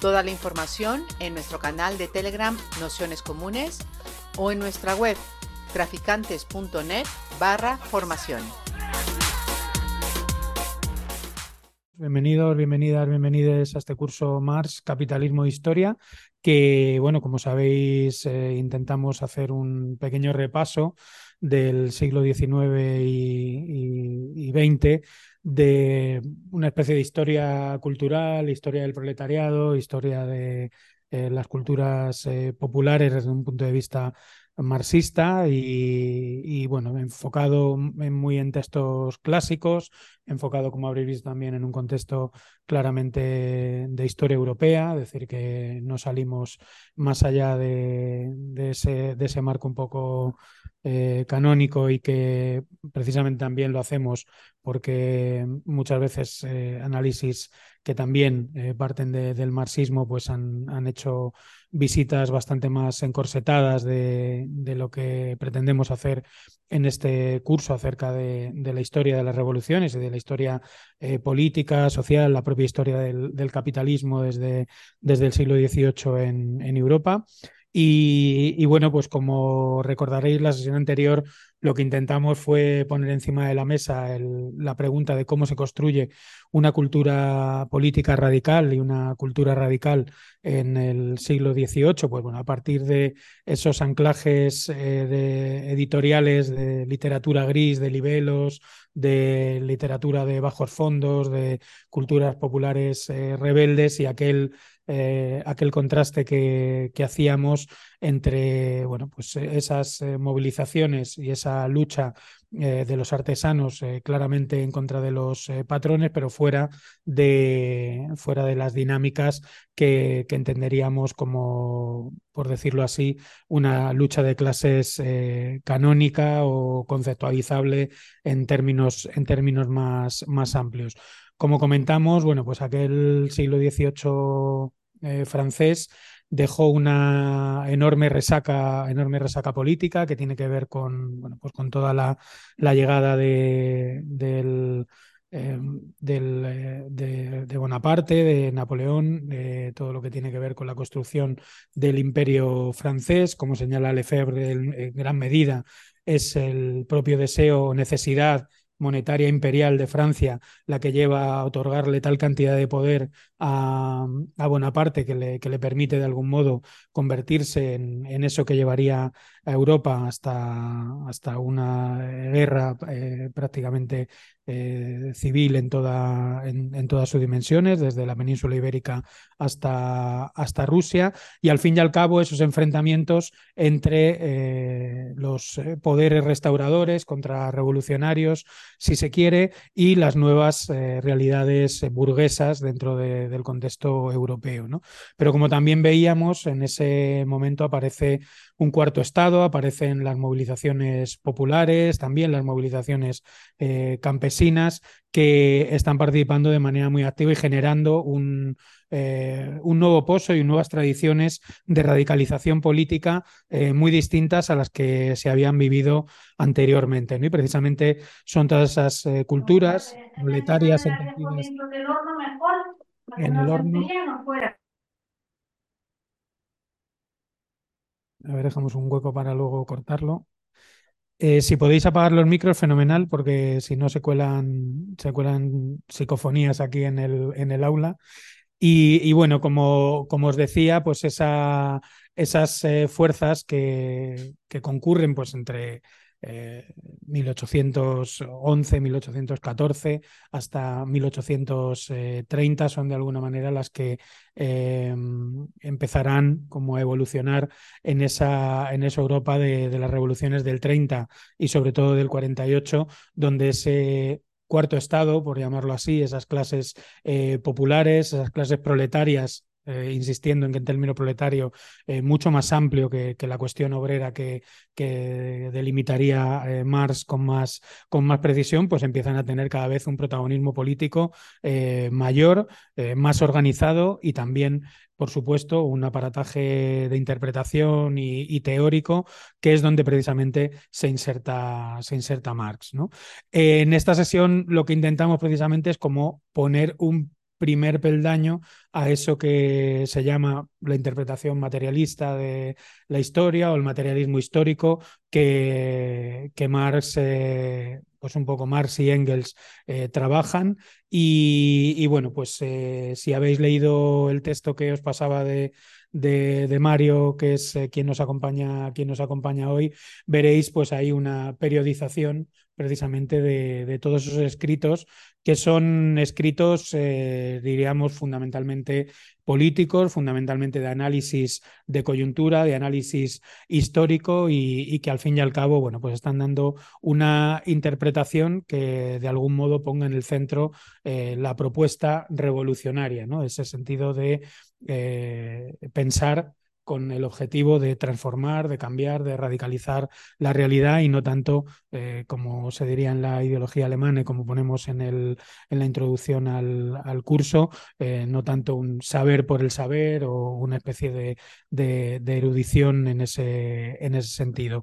Toda la información en nuestro canal de Telegram Nociones Comunes o en nuestra web traficantes.net barra formación. Bienvenidos, bienvenidas, bienvenidos a este curso Mars, Capitalismo e Historia, que, bueno, como sabéis, eh, intentamos hacer un pequeño repaso del siglo XIX y, XX de una especie de historia cultural, historia del proletariado, historia de eh, las culturas eh, populares desde un punto de vista marxista y, bueno, enfocado muy en textos clásicos, enfocado, como habréis visto también, en un contexto claramente de historia europea, es decir, que no salimos más allá de, ese, de ese, marco un poco eh, canónico y que precisamente también lo hacemos porque muchas veces eh, análisis que también eh, parten del marxismo pues han, han hecho visitas bastante más encorsetadas de, lo que pretendemos hacer en este curso acerca de, la historia de las revoluciones y de la historia eh, política, social, la propia historia del, capitalismo desde, desde, el siglo XVIII en, en Europa. Y, bueno, pues como recordaréis, la sesión anterior lo que intentamos fue poner encima de la mesa la pregunta de cómo se construye una cultura política radical y una cultura radical en el siglo XVIII. Pues bueno, a partir de esos anclajes eh, de editoriales de literatura gris, de libelos, de literatura de bajos fondos, de culturas populares eh, rebeldes y aquel eh, aquel contraste que, hacíamos entre bueno, pues esas eh, movilizaciones y esa lucha eh, de los artesanos claramente en contra de los patrones, pero fuera de, fuera de las dinámicas que, entenderíamos como, por decirlo así, una lucha de clases canónica o conceptualizable en términos, en términos más, más amplios. Como comentamos, bueno, pues aquel siglo XVIII eh, francés dejó una enorme resaca, enorme resaca política que tiene que ver con, bueno, pues con toda la, llegada em, eh, de, Bonaparte, de Napoleón, todo lo que tiene que ver con la construcción del imperio francés, como señala Lefebvre, en gran medida es el propio deseo o necesidad monetaria imperial de Francia la que lleva a otorgarle tal cantidad de poder a, Bonaparte que le, que le, permite de algún modo convertirse en, en, eso que llevaría a Europa hasta, hasta una guerra eh, prácticamente eh, civil en, toda, en, todas sus dimensiones, desde la península ibérica hasta, hasta Rusia, y al fin y al cabo esos enfrentamientos entre eh, los eh, poderes restauradores contra revolucionarios, si se quiere, y las nuevas realidades burguesas dentro del contexto europeo. ¿no? Pero como también veíamos, en ese momento aparece un cuarto estado, aparecen las movilizaciones populares, también las movilizaciones campesinas, que están participando de manera muy activa y generando un, eh, un nuevo pozo y nuevas tradiciones de radicalización política eh, muy distintas a las que se habían vivido anteriormente. ¿no? Y precisamente son todas esas eh, culturas proletarias entendidas en el horno. A ver, dejamos un hueco para luego cortarlo. Eh, si podéis apagar los micros, fenomenal, porque si no se cuelan, se cuelan psicofonías aquí en el, en el aula. Y, bueno, como, como, os decía, pues esa, esas eh, fuerzas que, que, concurren pues entre 1811, eh, 1814 hasta 1830 son de alguna manera las que eh, empezarán como a evolucionar en esa, en esa Europa de, de, las revoluciones del 30 y sobre todo del 48, donde ese cuarto estado, por llamarlo así, esas clases eh, populares, esas clases proletarias eh, insistiendo en que el término proletario eh, mucho más amplio que, la cuestión obrera que, que delimitaría eh, Marx con más, con más precisión, pues empiezan a tener cada vez un protagonismo político mayor, más organizado y también por supuesto, un aparataje de interpretación y, teórico, que es donde precisamente se inserta, se inserta Marx. ¿no? en esta sesión lo que intentamos precisamente es como poner un primer peldaño a eso que se llama la interpretación materialista de la historia o el materialismo histórico que, que Marx, eh, pues un poco Marx y Engels eh, trabajan. Y, bueno, pues eh, si habéis leído el texto que os pasaba de, de, Mario, que es quien, nos acompaña, quien nos acompaña hoy, veréis pues hay una periodización precisamente de, todos esos escritos que son escritos, eh, diríamos, fundamentalmente políticos, fundamentalmente de análisis de coyuntura, de análisis histórico y, que al fin y al cabo, bueno, pues están dando una interpretación que de algún modo ponga en el centro eh, la propuesta revolucionaria, ¿no? Ese sentido de eh, pensar con el objetivo de transformar, de cambiar, de radicalizar la realidad y no tanto, eh, como se diría en la ideología alemana y como ponemos en, el, en la introducción al, curso, eh, no tanto un saber por el saber o una especie de, de, erudición en ese, en ese sentido.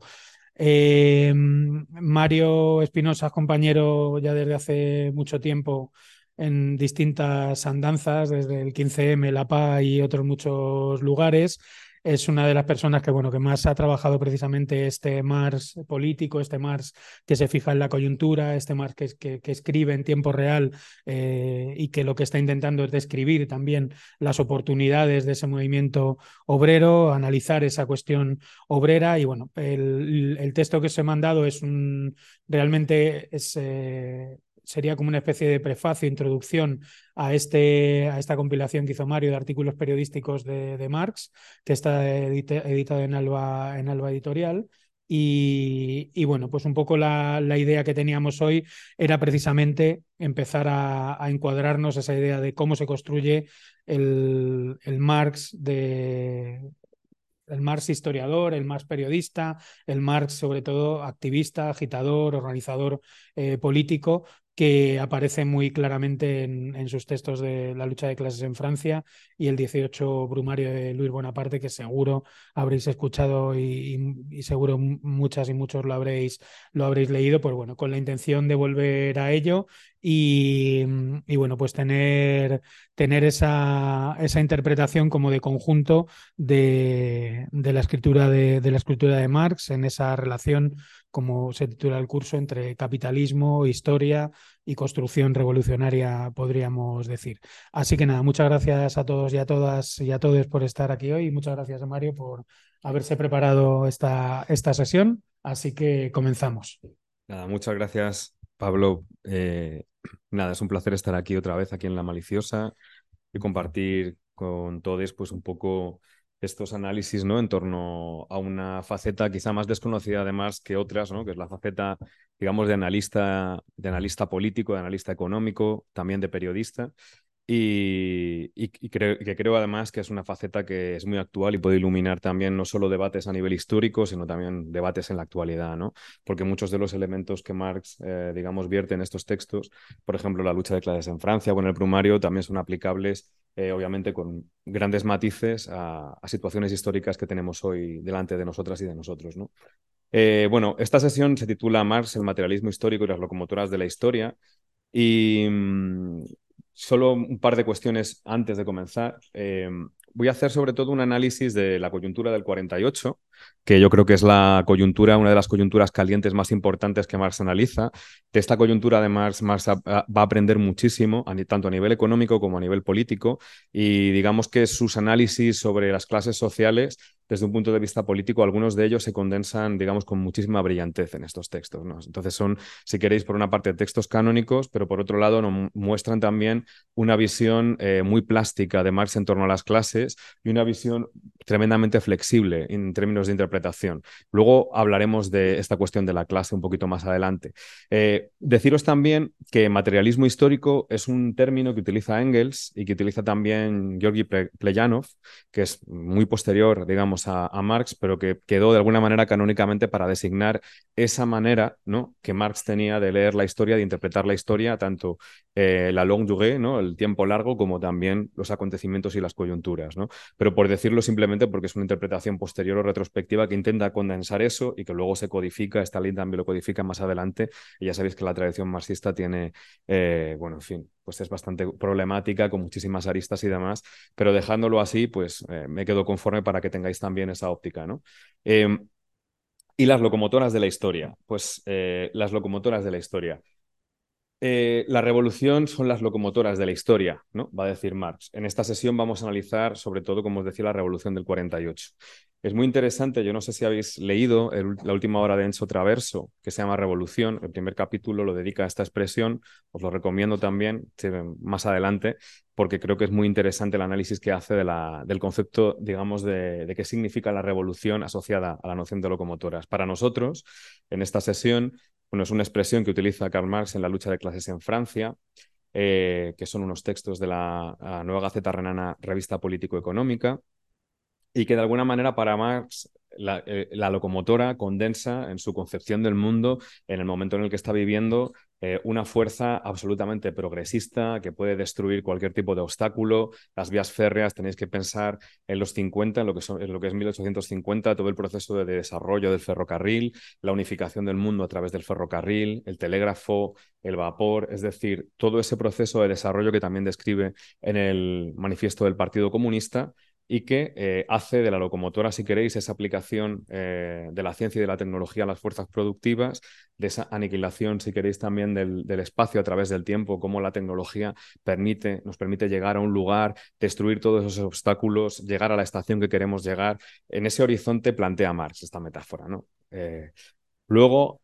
Eh, Mario Espinosa, compañero ya desde hace mucho tiempo en distintas andanzas, desde el 15M, La Paz y otros muchos lugares es una de las personas que, bueno, que más ha trabajado precisamente este Mars político, este Mars que se fija en la coyuntura, este Mars que, que, escribe en tiempo real eh, y que lo que está intentando es describir también las oportunidades de ese movimiento obrero, analizar esa cuestión obrera. Y bueno, el, texto que os he mandado es un realmente es, eh, sería como una especie de prefacio, introducción a, este, a esta compilación que hizo Mario de artículos periodísticos de, Marx, que está editado en Alba, Editorial. Y, bueno, pues un poco la, idea que teníamos hoy era precisamente empezar a, encuadrarnos esa idea de cómo se construye el, el Marx de, el Marx historiador, el Marx periodista, el Marx sobre todo activista, agitador, organizador eh, político, que aparece muy claramente en, sus textos de la lucha de clases en Francia y el 18 Brumario de Luis Bonaparte, que seguro habréis escuchado y, seguro muchas y muchos lo habréis, lo habréis leído, pues bueno, con la intención de volver a ello y, bueno, pues tener, tener esa, esa, interpretación como de conjunto de, de la escritura de la escritura de Marx en esa relación como se titula el curso, entre capitalismo, historia y construcción revolucionaria, podríamos decir. Así que nada, muchas gracias a todos y a todas y a todos por estar aquí hoy y muchas gracias a Mario por haberse preparado esta, esta sesión. Así que comenzamos. Nada, muchas gracias, Pablo. Eh, nada, es un placer estar aquí otra vez, aquí en La Maliciosa, y compartir con todos pues un poco estos análisis ¿no? en torno a una faceta quizá más desconocida además que otras, ¿no? que es la faceta, digamos, de analista, de analista político, de analista económico, también de periodista. Y, creo, que creo además que es una faceta que es muy actual y puede iluminar también no solo debates a nivel histórico, sino también debates en la actualidad, ¿no? Porque muchos de los elementos que Marx, eh, digamos, vierte en estos textos, por ejemplo, la lucha de clases en Francia o en el Prumario, también son aplicables eh, obviamente con grandes matices a, situaciones históricas que tenemos hoy delante de nosotras y de nosotros. ¿no? Eh, bueno, esta sesión se titula Marx, el materialismo histórico y las locomotoras de la historia. Y mm, solo un par de cuestiones antes de comenzar. Eh, voy a hacer sobre todo un análisis de la coyuntura del 48, que yo creo que es la coyuntura, una de las coyunturas calientes más importantes que Marx analiza. De esta coyuntura de Marx, Marx va a aprender muchísimo, tanto a nivel económico como a nivel político, y digamos que sus análisis sobre las clases sociales desde un punto de vista político, algunos de ellos se condensan, digamos, con muchísima brillantez en estos textos. ¿no? Entonces son, si queréis, por una parte textos canónicos, pero por otro lado nos muestran también una visión eh, muy plástica de Marx en torno a las clases y una visión tremendamente flexible en términos de interpretación. Luego hablaremos de esta cuestión de la clase un poquito más adelante. Eh, deciros también que materialismo histórico es un término que utiliza Engels y que utiliza también Georgi Pleyanov, que es muy posterior, digamos, a, Marx, pero que quedó de alguna manera canónicamente para designar esa manera ¿no? que Marx tenía de leer la historia, de interpretar la historia, tanto eh, la longue durée, ¿no? el tiempo largo, como también los acontecimientos y las coyunturas. ¿no? Pero por decirlo simplemente porque es una interpretación posterior o retrospectiva que intenta condensar eso y que luego se codifica, Stalin también lo codifica más adelante, y ya sabéis que la tradición marxista tiene, eh, bueno, en fin, pues es bastante problemática, con muchísimas aristas y demás, pero dejándolo así, pues eh, me quedo conforme para que tengáis también esa óptica, ¿no? Em, y las locomotoras de la historia, pues eh, las locomotoras de la historia. Eh, la revolución son las locomotoras de la historia, ¿no? Va a decir Marx. En esta sesión vamos a analizar, sobre todo, como os decía, la revolución del 48. Es muy interesante, yo no sé si habéis leído la última hora de Enzo Traverso, que se llama Revolución. El primer capítulo lo dedica a esta expresión. Os lo recomiendo también más adelante, porque creo que es muy interesante el análisis que hace del concepto, digamos, de qué significa la revolución asociada a la noción de locomotoras. Para nosotros, en esta sesión, bueno, es una expresión que utiliza Karl Marx en la lucha de clases en Francia, eh, que son unos textos de la, nueva Gaceta Renana Revista Político-Económica, y que de alguna manera para Marx eh, la, locomotora condensa en su concepción del mundo, en el momento en el que está viviendo, eh, una fuerza absolutamente progresista que puede destruir cualquier tipo de obstáculo. Las vías férreas, tenéis que pensar en los 50, en lo que, son, en lo que es 1850, todo el proceso de desarrollo del ferrocarril, la unificación del mundo a través del ferrocarril, el telégrafo, el vapor, es decir, todo ese proceso de desarrollo que también describe en el manifiesto del Partido Comunista y que eh, hace de la locomotora, si queréis, esa aplicación eh, de la ciencia y de la tecnología a las fuerzas productivas, de esa aniquilación, si queréis, también del, espacio a través del tiempo, cómo la tecnología permite, nos permite llegar a un lugar, destruir todos esos obstáculos, llegar a la estación que queremos llegar. En ese horizonte plantea Marx esta metáfora. ¿no? Eh, luego,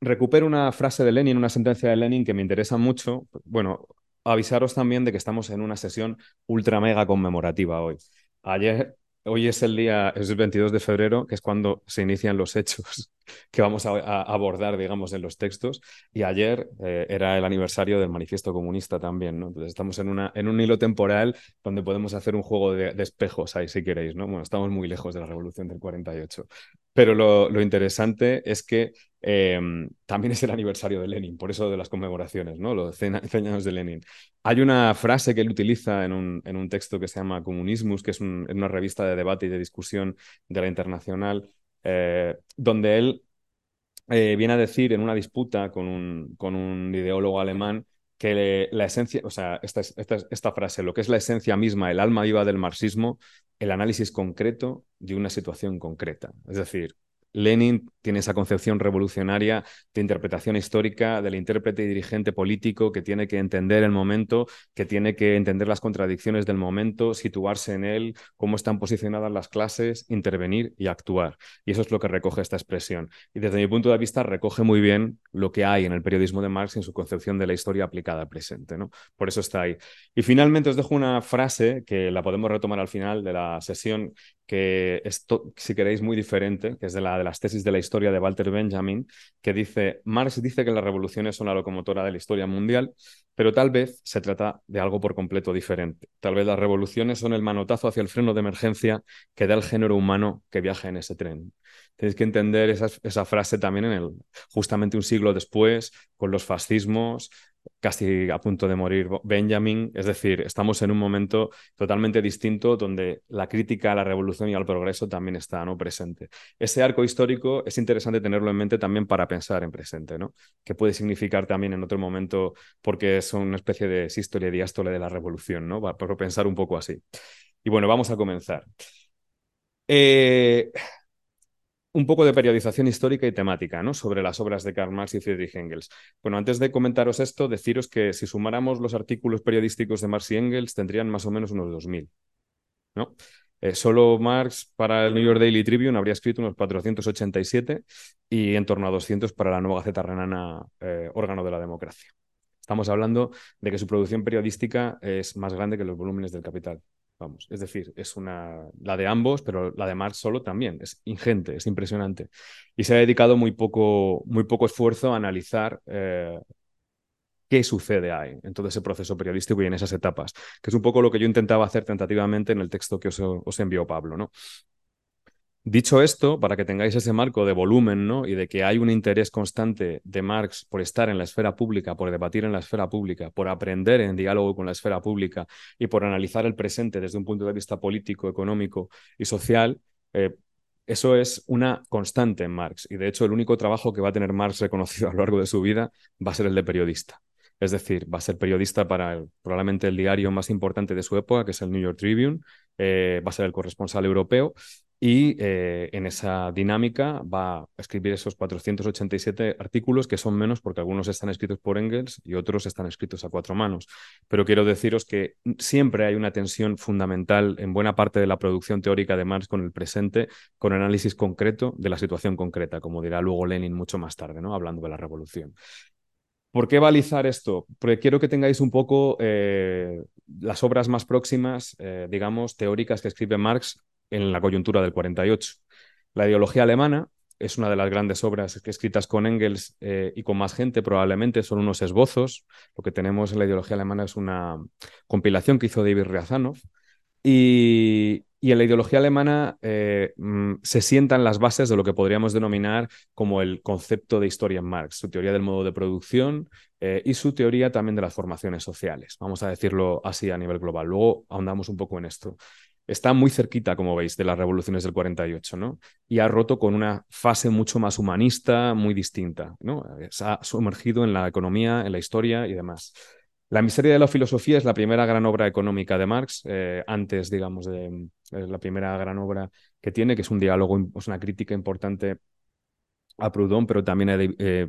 recupero una frase de Lenin, una sentencia de Lenin que me interesa mucho. Bueno, avisaros también de que estamos en una sesión ultra mega conmemorativa hoy. Ayer, hoy es el día, es el 22 de febrero, que es cuando se inician los hechos que vamos a, abordar, digamos, en los textos. Y ayer eh, era el aniversario del manifiesto comunista también, ¿no? Entonces estamos en, una, en un hilo temporal donde podemos hacer un juego de, espejos ahí, si queréis, ¿no? Bueno, estamos muy lejos de la revolución del 48. Pero lo, lo interesante es que em, también es el aniversario de Lenin, por eso de las conmemoraciones, ¿no? Los 100 años de Lenin. Hay una frase que él utiliza en un, texto que se llama Comunismus, que es una revista de debate y de discusión de la Internacional, eh, donde él eh, viene a decir en una disputa con un, ideólogo alemán que la esencia, o sea, esta, frase, lo que es la esencia misma, el alma viva del marxismo, el análisis concreto de una situación concreta. Es decir, Lenin tiene esa concepción revolucionaria de interpretación histórica del intérprete y dirigente político que tiene que entender el momento, que tiene que entender las contradicciones del momento, situarse en él, cómo están posicionadas las clases, intervenir y actuar. Y eso es lo que recoge esta expresión. Y desde mi punto de vista recoge muy bien lo que hay en el periodismo de Marx en su concepción de la historia aplicada al presente. ¿no? Por eso está ahí. Y finalmente os dejo una frase que la podemos retomar al final de la sesión, que es, si queréis, muy diferente, que es de, la, de las tesis de la historia de Walter Benjamin, que dice, Marx dice que las revoluciones son la locomotora de la historia mundial, pero tal vez se trata de algo por completo diferente. Tal vez las revoluciones son el manotazo hacia el freno de emergencia que da el género humano que viaja en ese tren. Tenéis que entender esa, frase también en el, justamente un siglo después, con los fascismos, casi a punto de morir Benjamin. Es decir, estamos en un momento totalmente distinto donde la crítica a la revolución y al progreso también está ¿no? presente. Ese arco histórico es interesante tenerlo en mente también para pensar en presente, ¿no? Que puede significar también en otro momento, porque es una especie de historia diástole de la revolución, ¿no? Para pensar un poco así. Y bueno, vamos a comenzar. Eh, un poco de periodización histórica y temática ¿no? sobre las obras de Karl Marx y Friedrich Engels. Bueno, antes de comentaros esto, deciros que si sumáramos los artículos periodísticos de Marx y Engels, tendrían más o menos unos 2.000. ¿no? Eh, solo Marx para el New York Daily Tribune habría escrito unos 487 y en torno a 200 para la nueva Gaceta Renana, eh, órgano de la democracia. Estamos hablando de que su producción periodística es más grande que los volúmenes del Capital. Vamos, es decir, es una la de ambos, pero la de Marx solo también es ingente, es impresionante. Y se ha dedicado muy poco, muy poco esfuerzo a analizar eh, qué sucede ahí en todo ese proceso periodístico y en esas etapas, que es un poco lo que yo intentaba hacer tentativamente en el texto que os, envió Pablo, ¿no? Dicho esto, para que tengáis ese marco de volumen ¿no? y de que hay un interés constante de Marx por estar en la esfera pública, por debatir en la esfera pública, por aprender en diálogo con la esfera pública y por analizar el presente desde un punto de vista político, económico y social, eh, eso es una constante en Marx. Y de hecho, el único trabajo que va a tener Marx reconocido a lo largo de su vida va a ser el de periodista. Es decir, va a ser periodista para probablemente el diario más importante de su época, que es el New York Tribune, eh, va a ser el corresponsal europeo y eh, en esa dinámica va a escribir esos 487 artículos que son menos porque algunos están escritos por Engels y otros están escritos a cuatro manos. Pero quiero deciros que siempre hay una tensión fundamental en buena parte de la producción teórica de Marx con el presente, con análisis concreto de la situación concreta, como dirá luego Lenin mucho más tarde, ¿no? hablando de la revolución. ¿Por qué balizar esto? Porque quiero que tengáis un poco eh, las obras más próximas, eh, digamos, teóricas que escribe Marx en la coyuntura del 48. La ideología alemana es una de las grandes obras escritas con Engels eh, y con más gente, probablemente son unos esbozos. Lo que tenemos en la ideología alemana es una compilación que hizo David Riazanov. Y, y en la ideología alemana eh, mm, se sientan las bases de lo que podríamos denominar como el concepto de historia en Marx, su teoría del modo de producción eh, y su teoría también de las formaciones sociales. Vamos a decirlo así a nivel global. Luego ahondamos un poco en esto. Está muy cerquita, como veis, de las revoluciones del 48, ¿no? Y ha roto con una fase mucho más humanista, muy distinta, ¿no? Se ha sumergido en la economía, en la historia y demás. La miseria de la filosofía es la primera gran obra económica de Marx, eh, antes, digamos, de la primera gran obra que tiene, que es un diálogo, es una crítica importante a Proudhon, pero también a, eh,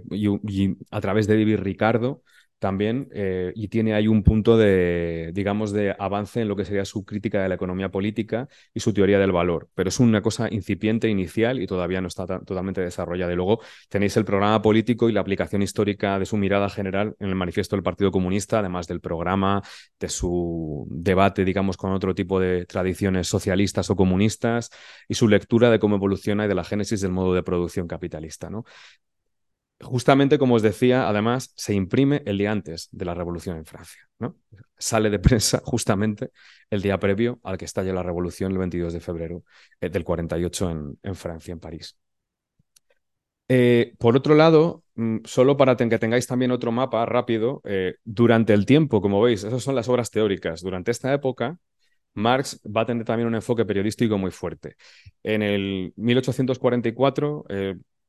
a través de David Ricardo, también eh, y tiene ahí un punto de, digamos, de avance en lo que sería su crítica de la economía política y su teoría del valor. Pero es una cosa incipiente, inicial y todavía no está totalmente desarrollada. Luego tenéis el programa político y la aplicación histórica de su mirada general en el manifiesto del Partido Comunista, además del programa, de su debate, digamos, con otro tipo de tradiciones socialistas o comunistas y su lectura de cómo evoluciona y de la génesis del modo de producción capitalista. ¿no? Justamente como os decía, además se imprime el día antes de la revolución en Francia. ¿no? Sale de prensa justamente el día previo al que estalla la revolución, el 22 de febrero eh, del 48 en, en, Francia, en París. Eh, por otro lado, mm, solo para que tengáis también otro mapa rápido, eh, durante el tiempo, como veis, esas son las obras teóricas. Durante esta época, Marx va a tener también un enfoque periodístico muy fuerte. En el 1844,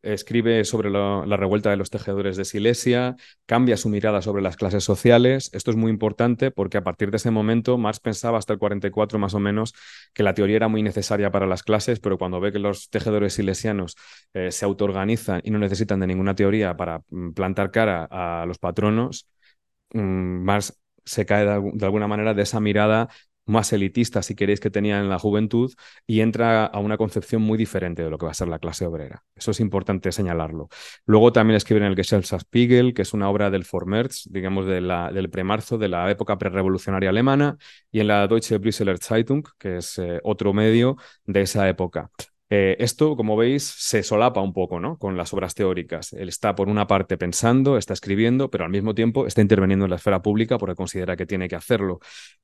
escribe sobre la, revuelta de los tejedores de Silesia, cambia su mirada sobre las clases sociales. Esto es muy importante porque a partir de ese momento Marx pensaba hasta el 44 más o menos que la teoría era muy necesaria para las clases, pero cuando ve que los tejedores silesianos eh, se autoorganizan y no necesitan de ninguna teoría para mm, plantar cara a los patronos, mm, Marx se cae de, alguna manera de esa mirada más elitista, si queréis, que tenía en la juventud y entra a una concepción muy diferente de lo que va a ser la clase obrera. Eso es importante señalarlo. Luego también escribe en el Gesellschaftsspiegel, que es una obra del Vormärz, digamos, de la, del premarzo de la época prerevolucionaria alemana, y en la Deutsche Brüsseler Zeitung, que es eh, otro medio de esa época. Eh, esto, como veis, se solapa un poco ¿no? con las obras teóricas. Él está, por una parte, pensando, está escribiendo, pero al mismo tiempo está interviniendo en la esfera pública porque considera que tiene que hacerlo.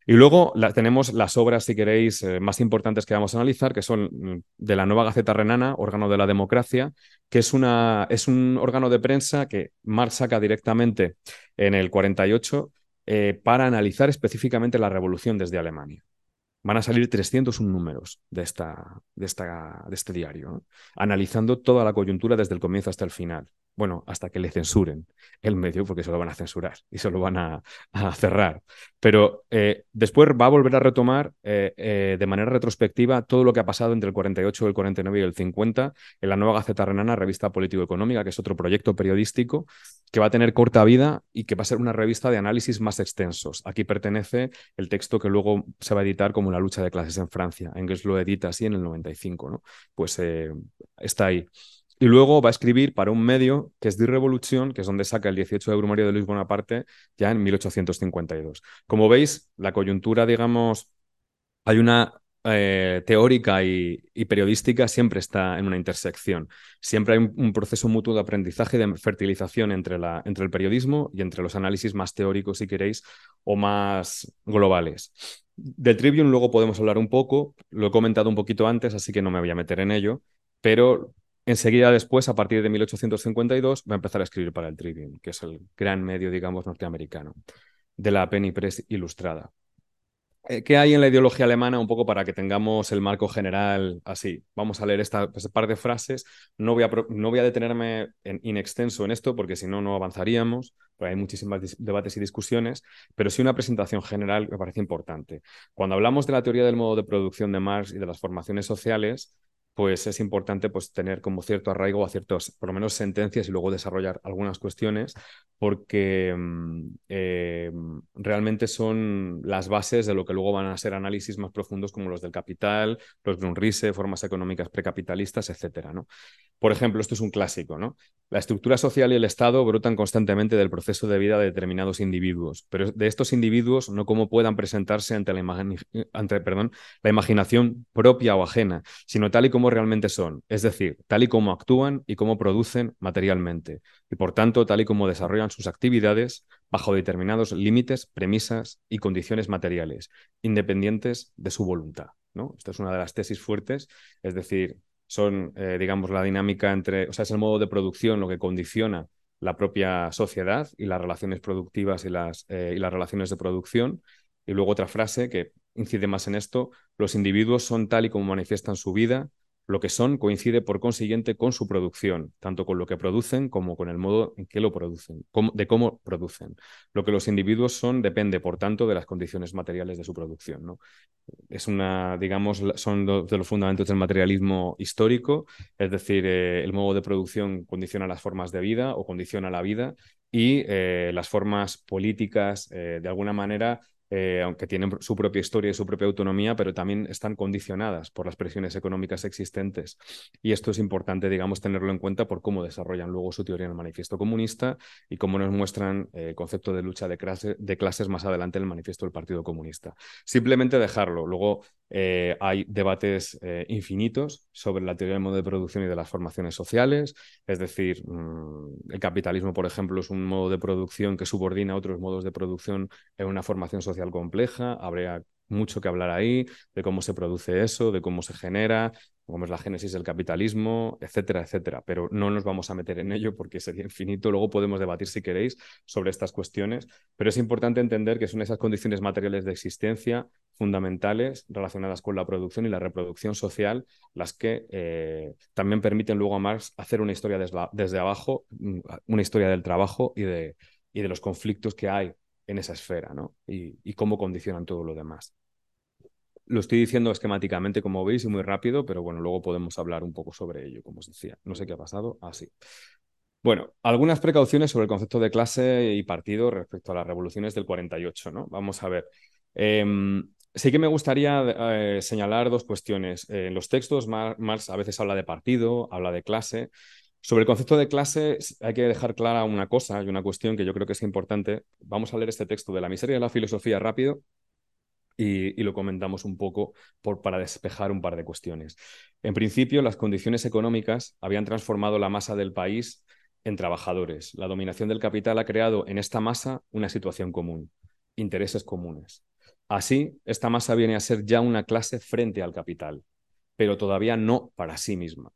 Y luego tenemos las obras, si queréis, eh, más importantes que vamos a analizar, que son mm, de la nueva Gaceta Renana, órgano de la democracia, que es, una, es un órgano de prensa que Marx saca directamente en el 48 eh, para analizar específicamente la revolución desde Alemania van a salir 301 números de, esta, de, esta, de este diario, analizando toda la coyuntura desde el comienzo hasta el final. Bueno, hasta que le censuren el medio, porque se lo van a censurar y se lo van a, cerrar. Pero eh, después va a volver a retomar eh, eh, de manera retrospectiva todo lo que ha pasado entre el 48, el 49 y el 50 en la nueva Gaceta Renana, revista político-económica, que es otro proyecto periodístico que va a tener corta vida y que va a ser una revista de análisis más extensos. Aquí pertenece el texto que luego se va a editar como La lucha de clases en Francia. Engels lo edita así en el 95, ¿no? Pues está ahí. Y luego va a escribir para un medio que es Die Revolution, que es donde saca el 18 de Brumario de Luis Bonaparte, ya en 1852. Como veis, la coyuntura, digamos, hay una eh, teórica y, periodística siempre está en una intersección. Siempre hay un, proceso mutuo de aprendizaje, de fertilización entre, la, entre el periodismo y entre los análisis más teóricos, si queréis, o más globales. Del Tribune luego podemos hablar un poco, lo he comentado un poquito antes, así que no me voy a meter en ello, pero Enseguida después, a partir de 1852, va a empezar a escribir para el Tribune, que es el gran medio, digamos, norteamericano, de la Penny Press ilustrada. Eh, ¿Qué hay en la ideología alemana? Un poco para que tengamos el marco general así. Vamos a leer esta pues, par de frases. No voy a, detenerme en, extenso en esto porque si no, no avanzaríamos. Pero hay muchísimos debates y discusiones. Pero sí una presentación general que me parece importante. Cuando hablamos de la teoría del modo de producción de Marx y de las formaciones sociales, pues es importante pues, tener como cierto arraigo a ciertas, por lo menos, sentencias y luego desarrollar algunas cuestiones, porque mm, eh, realmente son las bases de lo que luego van a ser análisis más profundos como los del capital, los Brunrise, formas económicas precapitalistas, etcétera, ¿no? Por ejemplo, esto es un clásico, ¿no? La estructura social y el Estado brotan constantemente del proceso de vida de determinados individuos, pero de estos individuos no como puedan presentarse ante la, ante, perdón, la imaginación propia o ajena, sino tal y como realmente son, es decir, tal y como actúan y cómo producen materialmente, y por tanto tal y como desarrollan sus actividades bajo determinados límites, premisas y condiciones materiales, independientes de su voluntad. ¿no? Esta es una de las tesis fuertes, es decir, son, eh, digamos, la dinámica entre, o sea, es el modo de producción lo que condiciona la propia sociedad y las relaciones productivas y las, eh, y las relaciones de producción. Y luego otra frase que incide más en esto, los individuos son tal y como manifiestan su vida, lo que son coincide por consiguiente con su producción, tanto con lo que producen como con el modo en que lo producen, de cómo producen. Lo que los individuos son depende, por tanto, de las condiciones materiales de su producción. ¿no? Es una, digamos, son de los fundamentos del materialismo histórico, es decir, eh, el modo de producción condiciona las formas de vida o condiciona la vida y eh, las formas políticas, eh, de alguna manera, eh, aunque tienen su propia historia y su propia autonomía, pero también están condicionadas por las presiones económicas existentes. Y esto es importante, digamos, tenerlo en cuenta por cómo desarrollan luego su teoría en el manifiesto comunista y cómo nos muestran eh, el concepto de lucha de, clases más adelante en el manifiesto del Partido Comunista. Simplemente dejarlo. Luego eh, hay debates infinitos sobre la teoría del modo de producción y de las formaciones sociales, es decir, mm, el capitalismo, por ejemplo, es un modo de producción que subordina a otros modos de producción en una formación social compleja, habría mucho que hablar ahí de cómo se produce eso, de cómo se genera, cómo es la génesis del capitalismo, etcétera, etcétera. Pero no nos vamos a meter en ello porque sería infinito. Luego podemos debatir, si queréis, sobre estas cuestiones. Pero es importante entender que son esas condiciones materiales de existencia fundamentales relacionadas con la producción y la reproducción social las que eh, también permiten luego a Marx hacer una historia desde, abajo, mm, una historia del trabajo y de, y de los conflictos que hay en esa esfera, ¿no? Y, cómo condicionan todo lo demás. Lo estoy diciendo esquemáticamente, como veis, y muy rápido, pero bueno, luego podemos hablar un poco sobre ello, como os decía. No sé qué ha pasado. Así. Ah, bueno, algunas precauciones sobre el concepto de clase y partido respecto a las revoluciones del 48, ¿no? Vamos a ver. Em, sí que me gustaría eh, señalar dos cuestiones. en los textos, Marx a veces habla de partido, habla de clase, sobre el concepto de clase hay que dejar clara una cosa y una cuestión que yo creo que es importante. Vamos a leer este texto de la miseria de la filosofía rápido y, lo comentamos un poco para despejar un par de cuestiones. En principio, las condiciones económicas habían transformado la masa del país en trabajadores. La dominación del capital ha creado en esta masa una situación común, intereses comunes. Así, esta masa viene a ser ya una clase frente al capital, pero todavía no para sí misma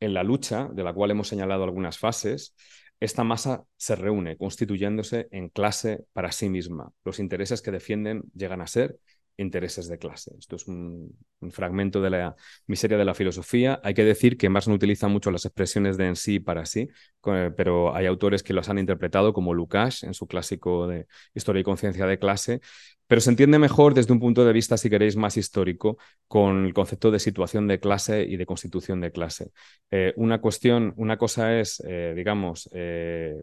en la lucha, de la cual hemos señalado algunas fases, esta masa se reúne constituyéndose en clase para sí misma. Los intereses que defienden llegan a ser intereses de clase. Esto es un, fragmento de la miseria de la filosofía. Hay que decir que Marx no utiliza mucho las expresiones de en sí para sí, pero hay autores que las han interpretado, como Lukács en su clásico de Historia y Conciencia de Clase, pero se entiende mejor desde un punto de vista, si queréis, más histórico, con el concepto de situación de clase y de constitución de clase. Eh, una cuestión, una cosa es, eh, digamos, eh,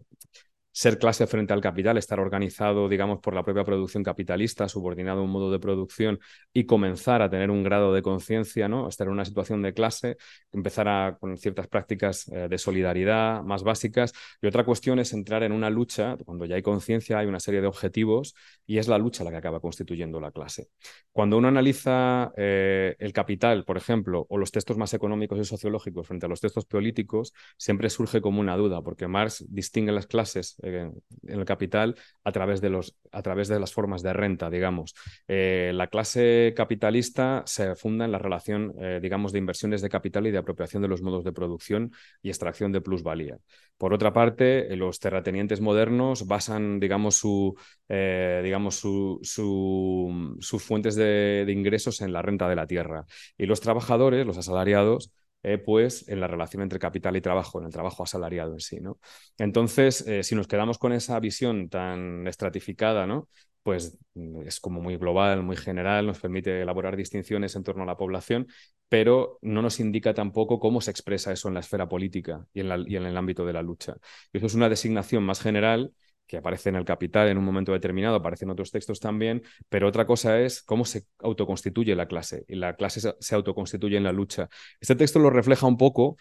ser clase frente al capital, estar organizado, digamos, por la propia producción capitalista, subordinado a un modo de producción y comenzar a tener un grado de conciencia, ¿no? Estar en una situación de clase, empezar a, con ciertas prácticas eh, de solidaridad más básicas. Y otra cuestión es entrar en una lucha, cuando ya hay conciencia, hay una serie de objetivos y es la lucha la que acaba constituyendo la clase. Cuando uno analiza eh, el capital, por ejemplo, o los textos más económicos y sociológicos frente a los textos políticos, siempre surge como una duda, porque Marx distingue las clases en el capital a través de, los, a través de las formas de renta, digamos. Eh, la clase capitalista se funda en la relación, eh, digamos, de inversiones de capital y de apropiación de los modos de producción y extracción de plusvalía. Por otra parte, los terratenientes modernos basan, digamos, su, eh, digamos, sus fuentes de ingresos en la renta de la tierra. Y los trabajadores, los asalariados, eh, pues en la relación entre capital y trabajo, en el trabajo asalariado en sí. ¿no? Entonces, eh, si nos quedamos con esa visión tan estratificada, ¿no? pues mm, es como muy global, muy general, nos permite elaborar distinciones en torno a la población, pero no nos indica tampoco cómo se expresa eso en la esfera política y en, el ámbito de la lucha. Eso es una designación más general que aparece en el Capital en un momento determinado, aparece en otros textos también, pero otra cosa es cómo se autoconstituye la clase, y la clase se autoconstituye en la lucha. Este texto lo refleja un poco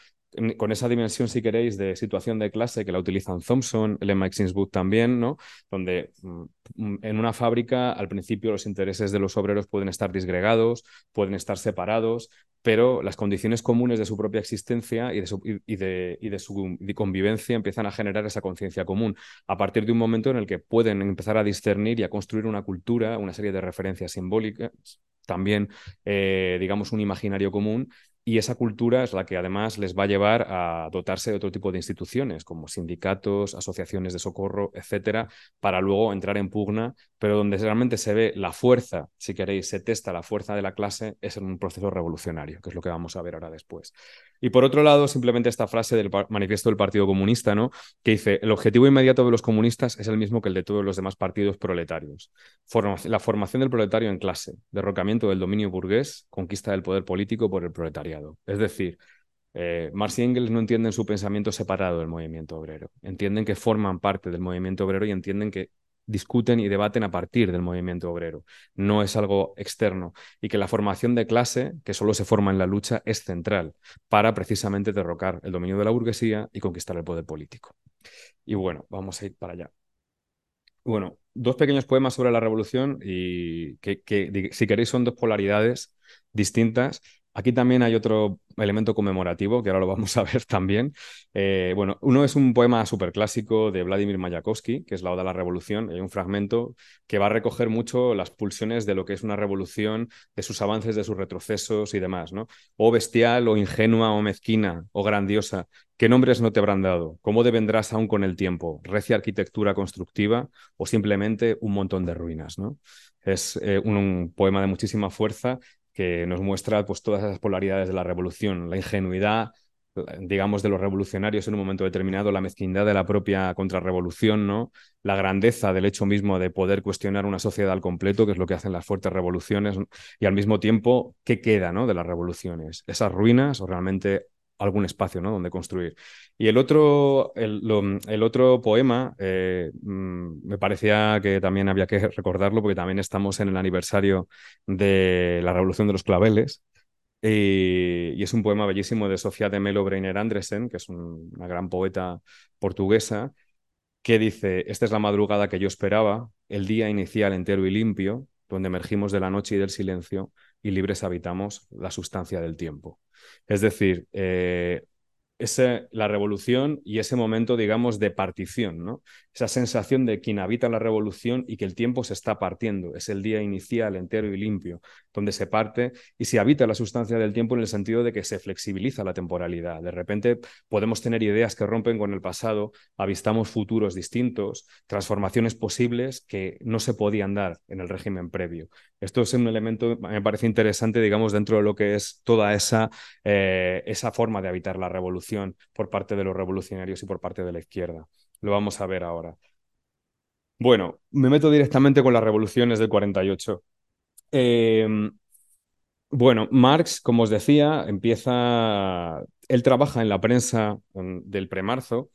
con esa dimensión, si queréis, de situación de clase que la utilizan Thompson, el Sinswood también, ¿no? Donde mm, en una fábrica, al principio, los intereses de los obreros pueden estar disgregados, pueden estar separados, pero las condiciones comunes de su propia existencia y de su, y de, y de su convivencia empiezan a generar esa conciencia común, a partir de un momento en el que pueden empezar a discernir y a construir una cultura, una serie de referencias simbólicas, también, eh, digamos, un imaginario común y esa cultura es la que además les va a llevar a dotarse de otro tipo de instituciones, como sindicatos, asociaciones de socorro, etcétera, para luego entrar en pugna, pero donde realmente se ve la fuerza, si queréis, se testa la fuerza de la clase, es en un proceso revolucionario, que es lo que vamos a ver ahora después. Y por otro lado, simplemente esta frase del manifiesto del Partido Comunista, ¿no? que dice, el objetivo inmediato de los comunistas es el mismo que el de todos los demás partidos proletarios. la formación del proletario en clase, derrocamiento del dominio burgués, conquista del poder político por el Es decir, eh, Marx y Engels no entienden su pensamiento separado del movimiento obrero, entienden que forman parte del movimiento obrero y entienden que discuten y debaten a partir del movimiento obrero, no es algo externo y que la formación de clase, que solo se forma en la lucha, es central para precisamente derrocar el dominio de la burguesía y conquistar el poder político. Y bueno, vamos a ir para allá. Bueno, dos pequeños poemas sobre la revolución y que si queréis son dos polaridades distintas Aquí también hay otro elemento conmemorativo, que ahora lo vamos a ver también. Eh, bueno, uno es un poema superclásico de Vladimir Mayakovsky, que es la Oda a la Revolución. Hay un fragmento que va a recoger mucho las pulsiones de lo que es una revolución, de sus avances, de sus retrocesos y demás, ¿no? O bestial, o ingenua, o mezquina, o grandiosa. ¿Qué nombres no te habrán dado? ¿Cómo devendrás aún con el tiempo? ¿Recia arquitectura constructiva o simplemente un montón de ruinas? ¿no? Es eh, un poema de muchísima fuerza que nos muestra pues, todas esas polaridades de la revolución, la ingenuidad, digamos, de los revolucionarios en un momento determinado, la mezquindad de la propia contrarrevolución, ¿no? la grandeza del hecho mismo de poder cuestionar una sociedad al completo, que es lo que hacen las fuertes revoluciones, y al mismo tiempo, ¿qué queda ¿no? de las revoluciones? ¿Esas ruinas o realmente algún espacio ¿no? donde construir. Y el otro, el, otro poema, eh, mm, me parecía que también había que recordarlo porque también estamos en el aniversario de la Revolución de los Claveles. Y, es un poema bellísimo de Sofía de Melo Breiner Andresen, que es una gran poeta portuguesa, que dice, esta es la madrugada que yo esperaba, el día inicial entero y limpio, donde emergimos de la noche y del silencio y libres habitamos la sustancia del tiempo. Es decir, eh, ese, la revolución y ese momento, digamos, de partición, ¿no? Esa sensación de quien habita la revolución y que el tiempo se está partiendo. Es el día inicial, entero y limpio, donde se parte y se habita la sustancia del tiempo en el sentido de que se flexibiliza la temporalidad. De repente podemos tener ideas que rompen con el pasado, avistamos futuros distintos, transformaciones posibles que no se podían dar en el régimen previo. Esto es un elemento, me parece interesante, digamos, dentro de lo que es toda esa, eh, esa forma de habitar la revolución por parte de los revolucionarios y por parte de la izquierda. Lo vamos a ver ahora. Bueno, me meto directamente con las revoluciones del 48. Em, bueno, Marx, como os decía, empieza, él trabaja en la prensa del premarzo,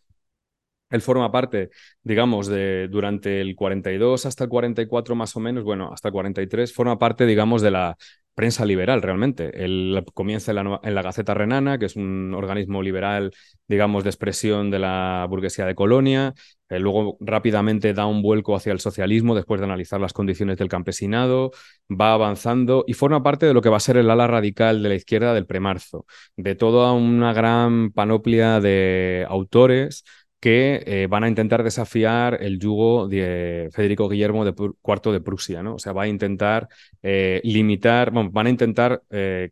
él forma parte, digamos, de durante el 42 hasta el 44 más o menos, bueno, hasta el 43, forma parte, digamos, de la prensa liberal realmente. Él comienza en la, Gaceta Renana, que es un organismo liberal, digamos, de expresión de la burguesía de Colonia. luego rápidamente da un vuelco hacia el socialismo después de analizar las condiciones del campesinado, va avanzando y forma parte de lo que va a ser el ala radical de la izquierda del premarzo, de toda una gran panoplia de autores que eh, van a intentar desafiar el yugo de Federico Guillermo de IV de Prusia, ¿no? O sea, va a intentar eh, limitar, van a intentar eh,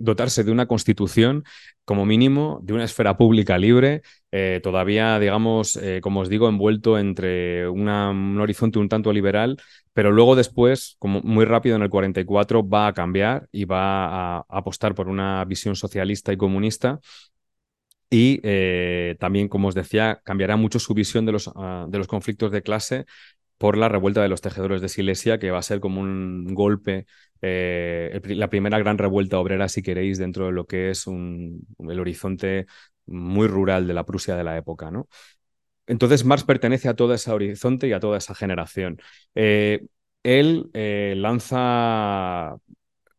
dotarse de una constitución como mínimo, de una esfera pública libre, todavía, digamos, como os digo, envuelto entre un horizonte un tanto liberal, pero luego después, como muy rápido en el 44, va a cambiar y va a apostar por una visión socialista y comunista y eh, también, como os decía, cambiará mucho su visión de los, ah, de los conflictos de clase por la revuelta de los tejedores de Silesia, que va a ser como un golpe, eh, la primera gran revuelta obrera, si queréis, dentro de lo que es el horizonte muy rural de la Prusia de la época. Entonces, Marx pertenece a todo ese horizonte y a toda esa generación. Eh, él lanza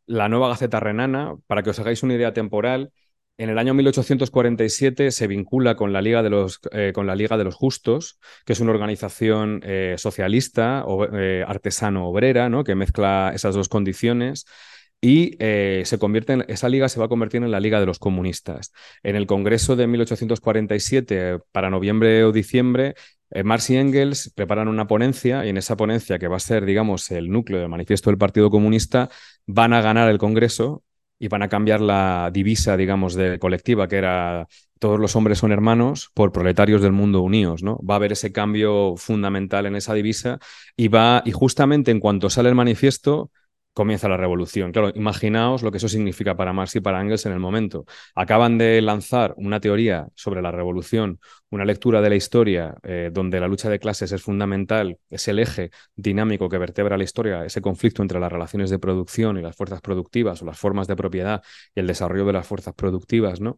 la nueva Gaceta Renana, para que os hagáis una idea temporal, en el año 1847 se vincula con la Liga de los, eh, con la Liga de los Justos, que es una organización eh, socialista o eh, artesano-obrera, ¿no? que mezcla esas dos condiciones. Y se convierte en, esa liga se va a convertir en la Liga de los Comunistas. En el Congreso de 1847, para noviembre o diciembre, Marx y Engels preparan una ponencia y en esa ponencia, que va a ser, digamos, el núcleo del manifiesto del Partido Comunista, van a ganar el Congreso y van a cambiar la divisa, digamos, de colectiva, que era todos los hombres son hermanos, por proletarios del mundo unidos, ¿no? Va a haber ese cambio fundamental en esa divisa y va, y justamente en cuanto sale el manifiesto, comienza la revolución. Claro, imaginaos lo que eso significa para Marx y para Engels en el momento. Acaban de lanzar una teoría sobre la revolución, una lectura de la historia eh, donde la lucha de clases es fundamental, es el eje dinámico que vertebra la historia, ese conflicto entre las relaciones de producción y las fuerzas productivas o las formas de propiedad y el desarrollo de las fuerzas productivas, ¿no?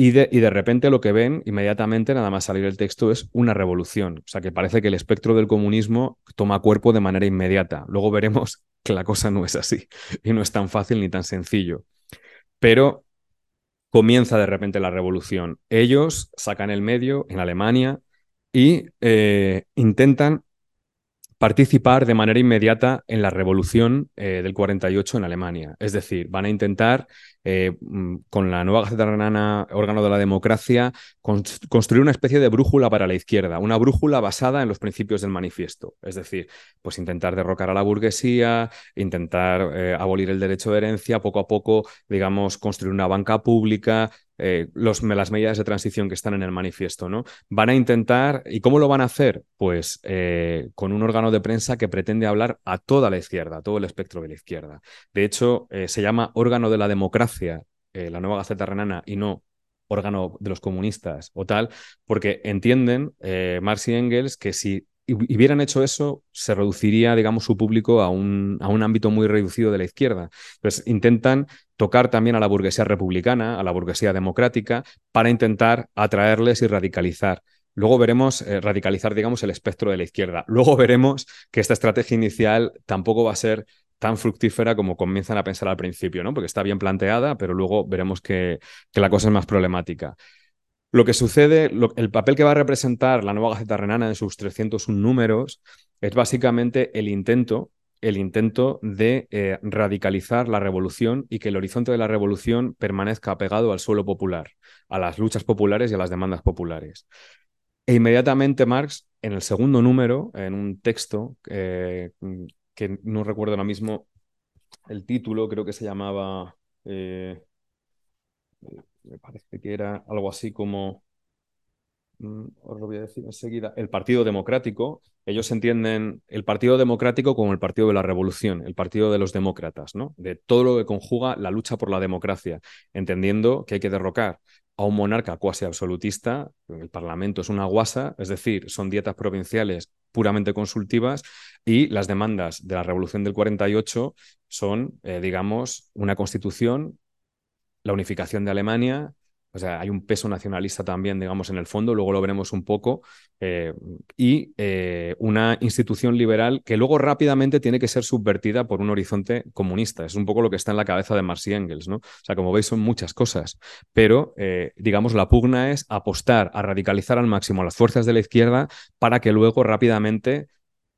Y de, y de, repente lo que ven inmediatamente, nada más salir el texto, es una revolución. O sea, que parece que el espectro del comunismo toma cuerpo de manera inmediata. Luego veremos que la cosa no es así y no es tan fácil ni tan sencillo. Pero comienza de repente la revolución. Ellos sacan el medio en Alemania y eh, intentan participar de manera inmediata en la revolución eh, del 48 en Alemania. Es decir, van a intentar, eh, mm, con la nueva Gaceta Renana, órgano de la democracia, construir una especie de brújula para la izquierda, una brújula basada en los principios del manifiesto. Es decir, pues intentar derrocar a la burguesía, intentar eh, abolir el derecho de herencia, poco a poco, digamos, construir una banca pública, eh, las medidas de transición que están en el manifiesto, ¿no? Van a intentar, ¿y cómo lo van a hacer? Pues con un órgano de prensa que pretende hablar a toda la izquierda, a todo el espectro de la izquierda. De hecho, se llama órgano de la democracia, la nueva Gaceta Renana, y no órgano de los comunistas o tal, porque entienden Marx y Engels que si hubieran hecho eso, se reduciría, digamos, su público a un, a un ámbito muy reducido de la izquierda. Pues intentan tocar también a la burguesía republicana, a la burguesía democrática, para intentar atraerles y radicalizar. Luego veremos eh, radicalizar, digamos, el espectro de la izquierda. Luego veremos que esta estrategia inicial tampoco va a ser tan fructífera como comienzan a pensar al principio, ¿no? Porque está bien planteada, pero luego veremos que, la cosa es más problemática. Lo que sucede, el papel que va a representar la nueva Gaceta Renana en sus 301 números es básicamente el intento el intento de eh, radicalizar la revolución y que el horizonte de la revolución permanezca apegado al suelo popular, a las luchas populares y a las demandas populares. E inmediatamente Marx, en el segundo número, en un texto eh, que no recuerdo ahora mismo el título, creo que se llamaba, eh, me parece que era algo así como Mm, os lo voy a decir enseguida, el Partido Democrático, ellos entienden el Partido Democrático como el Partido de la Revolución, el Partido de los Demócratas, ¿no? De todo lo que conjuga la lucha por la democracia, entendiendo que hay que derrocar a un monarca cuasi absolutista, el Parlamento es una guasa, es decir, son dietas provinciales puramente consultivas y las demandas de la Revolución del 48 son, eh, digamos, una constitución, la unificación de Alemania, o sea, hay un peso nacionalista también, digamos, en el fondo, luego lo veremos un poco, eh, y eh, una institución liberal que luego rápidamente tiene que ser subvertida por un horizonte comunista. Es un poco lo que está en la cabeza de Marx y Engels, ¿no? O sea, como veis, son muchas cosas, pero, eh, digamos, la pugna es apostar a radicalizar al máximo las fuerzas de la izquierda para que luego rápidamente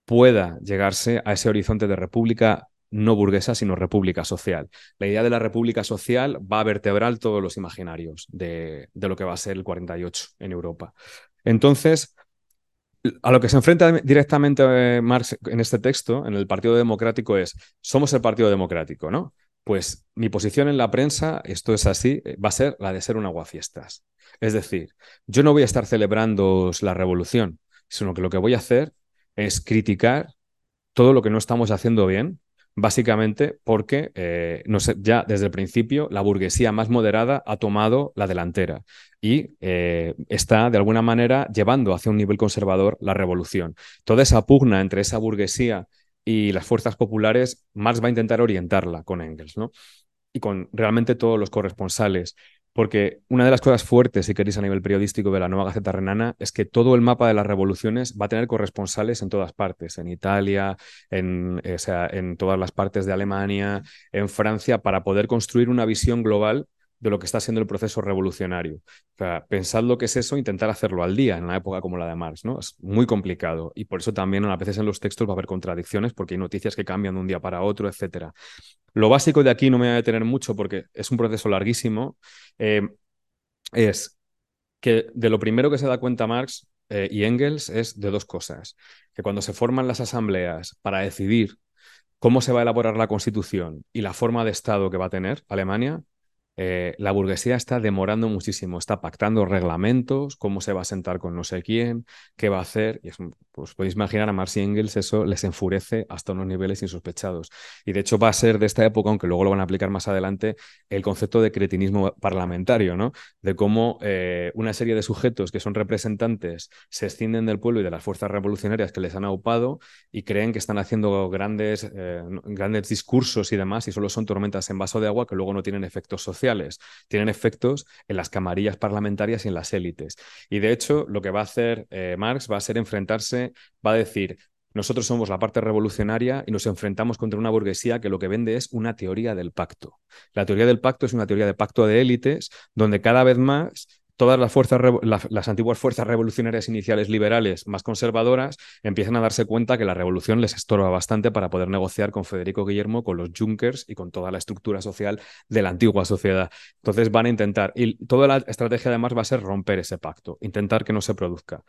pueda llegarse a ese horizonte de república no burguesa, sino república social. La idea de la república social va a vertebrar todos los imaginarios de, lo que va a ser el 48 en Europa. Entonces, a lo que se enfrenta directamente eh, Marx en este texto, en el Partido Democrático, es, somos el Partido Democrático, ¿no? Pues mi posición en la prensa, esto es así, eh, va a ser la de ser un aguafiestas. Es decir, yo no voy a estar celebrando la revolución, sino que lo que voy a hacer es criticar todo lo que no estamos haciendo bien básicamente porque eh, ya desde el principio la burguesía más moderada ha tomado la delantera y eh, está de alguna manera llevando hacia un nivel conservador la revolución. Toda esa pugna entre esa burguesía y las fuerzas populares, Marx va a intentar orientarla con Engels, ¿no? Y con realmente todos los corresponsales porque una de las cosas fuertes, si queréis, a nivel periodístico de la nueva Gaceta Renana es que todo el mapa de las revoluciones va a tener corresponsales en todas partes, en Italia, en, eh, en todas las partes de Alemania, en Francia, para poder construir una visión global de lo que está siendo el proceso revolucionario. O sea, pensad lo que es eso, intentar hacerlo al día en una época como la de Marx, ¿no? Es muy complicado y por eso también a veces en los textos va a haber contradicciones porque hay noticias que cambian de un día para otro, etcétera. Lo básico de aquí no me voy a detener mucho porque es un proceso larguísimo. Eh, es que de lo primero que se da cuenta Marx eh, y Engels es de dos cosas. Que cuando se forman las asambleas para decidir cómo se va a elaborar la constitución y la forma de Estado que va a tener Alemania, eh, la burguesía está demorando muchísimo, está pactando reglamentos, cómo se va a sentar con no sé quién, qué va a hacer. Y es, pues podéis imaginar a Marx y Engels eso les enfurece hasta unos niveles insospechados. Y de hecho va a ser de esta época, aunque luego lo van a aplicar más adelante, el concepto de cretinismo parlamentario, ¿no? De cómo eh, una serie de sujetos que son representantes se escinden del pueblo y de las fuerzas revolucionarias que les han aupado y creen que están haciendo grandes, eh, grandes discursos y demás y solo son tormentas en vaso de agua que luego no tienen efectos sociales tienen efectos en las camarillas parlamentarias y en las élites. Y de hecho, lo que va a hacer eh, Marx va a ser enfrentarse, va a decir, nosotros somos la parte revolucionaria y nos enfrentamos contra una burguesía que lo que vende es una teoría del pacto. La teoría del pacto es una teoría de pacto de élites donde cada vez más todas las fuerzas, las antiguas fuerzas revolucionarias iniciales liberales más conservadoras empiezan a darse cuenta que la revolución les estorba bastante para poder negociar con Federico Guillermo, con los Junkers y con toda la estructura social de la antigua sociedad. Entonces van a intentar, y toda la estrategia además va a ser romper ese pacto, intentar que no se produzca.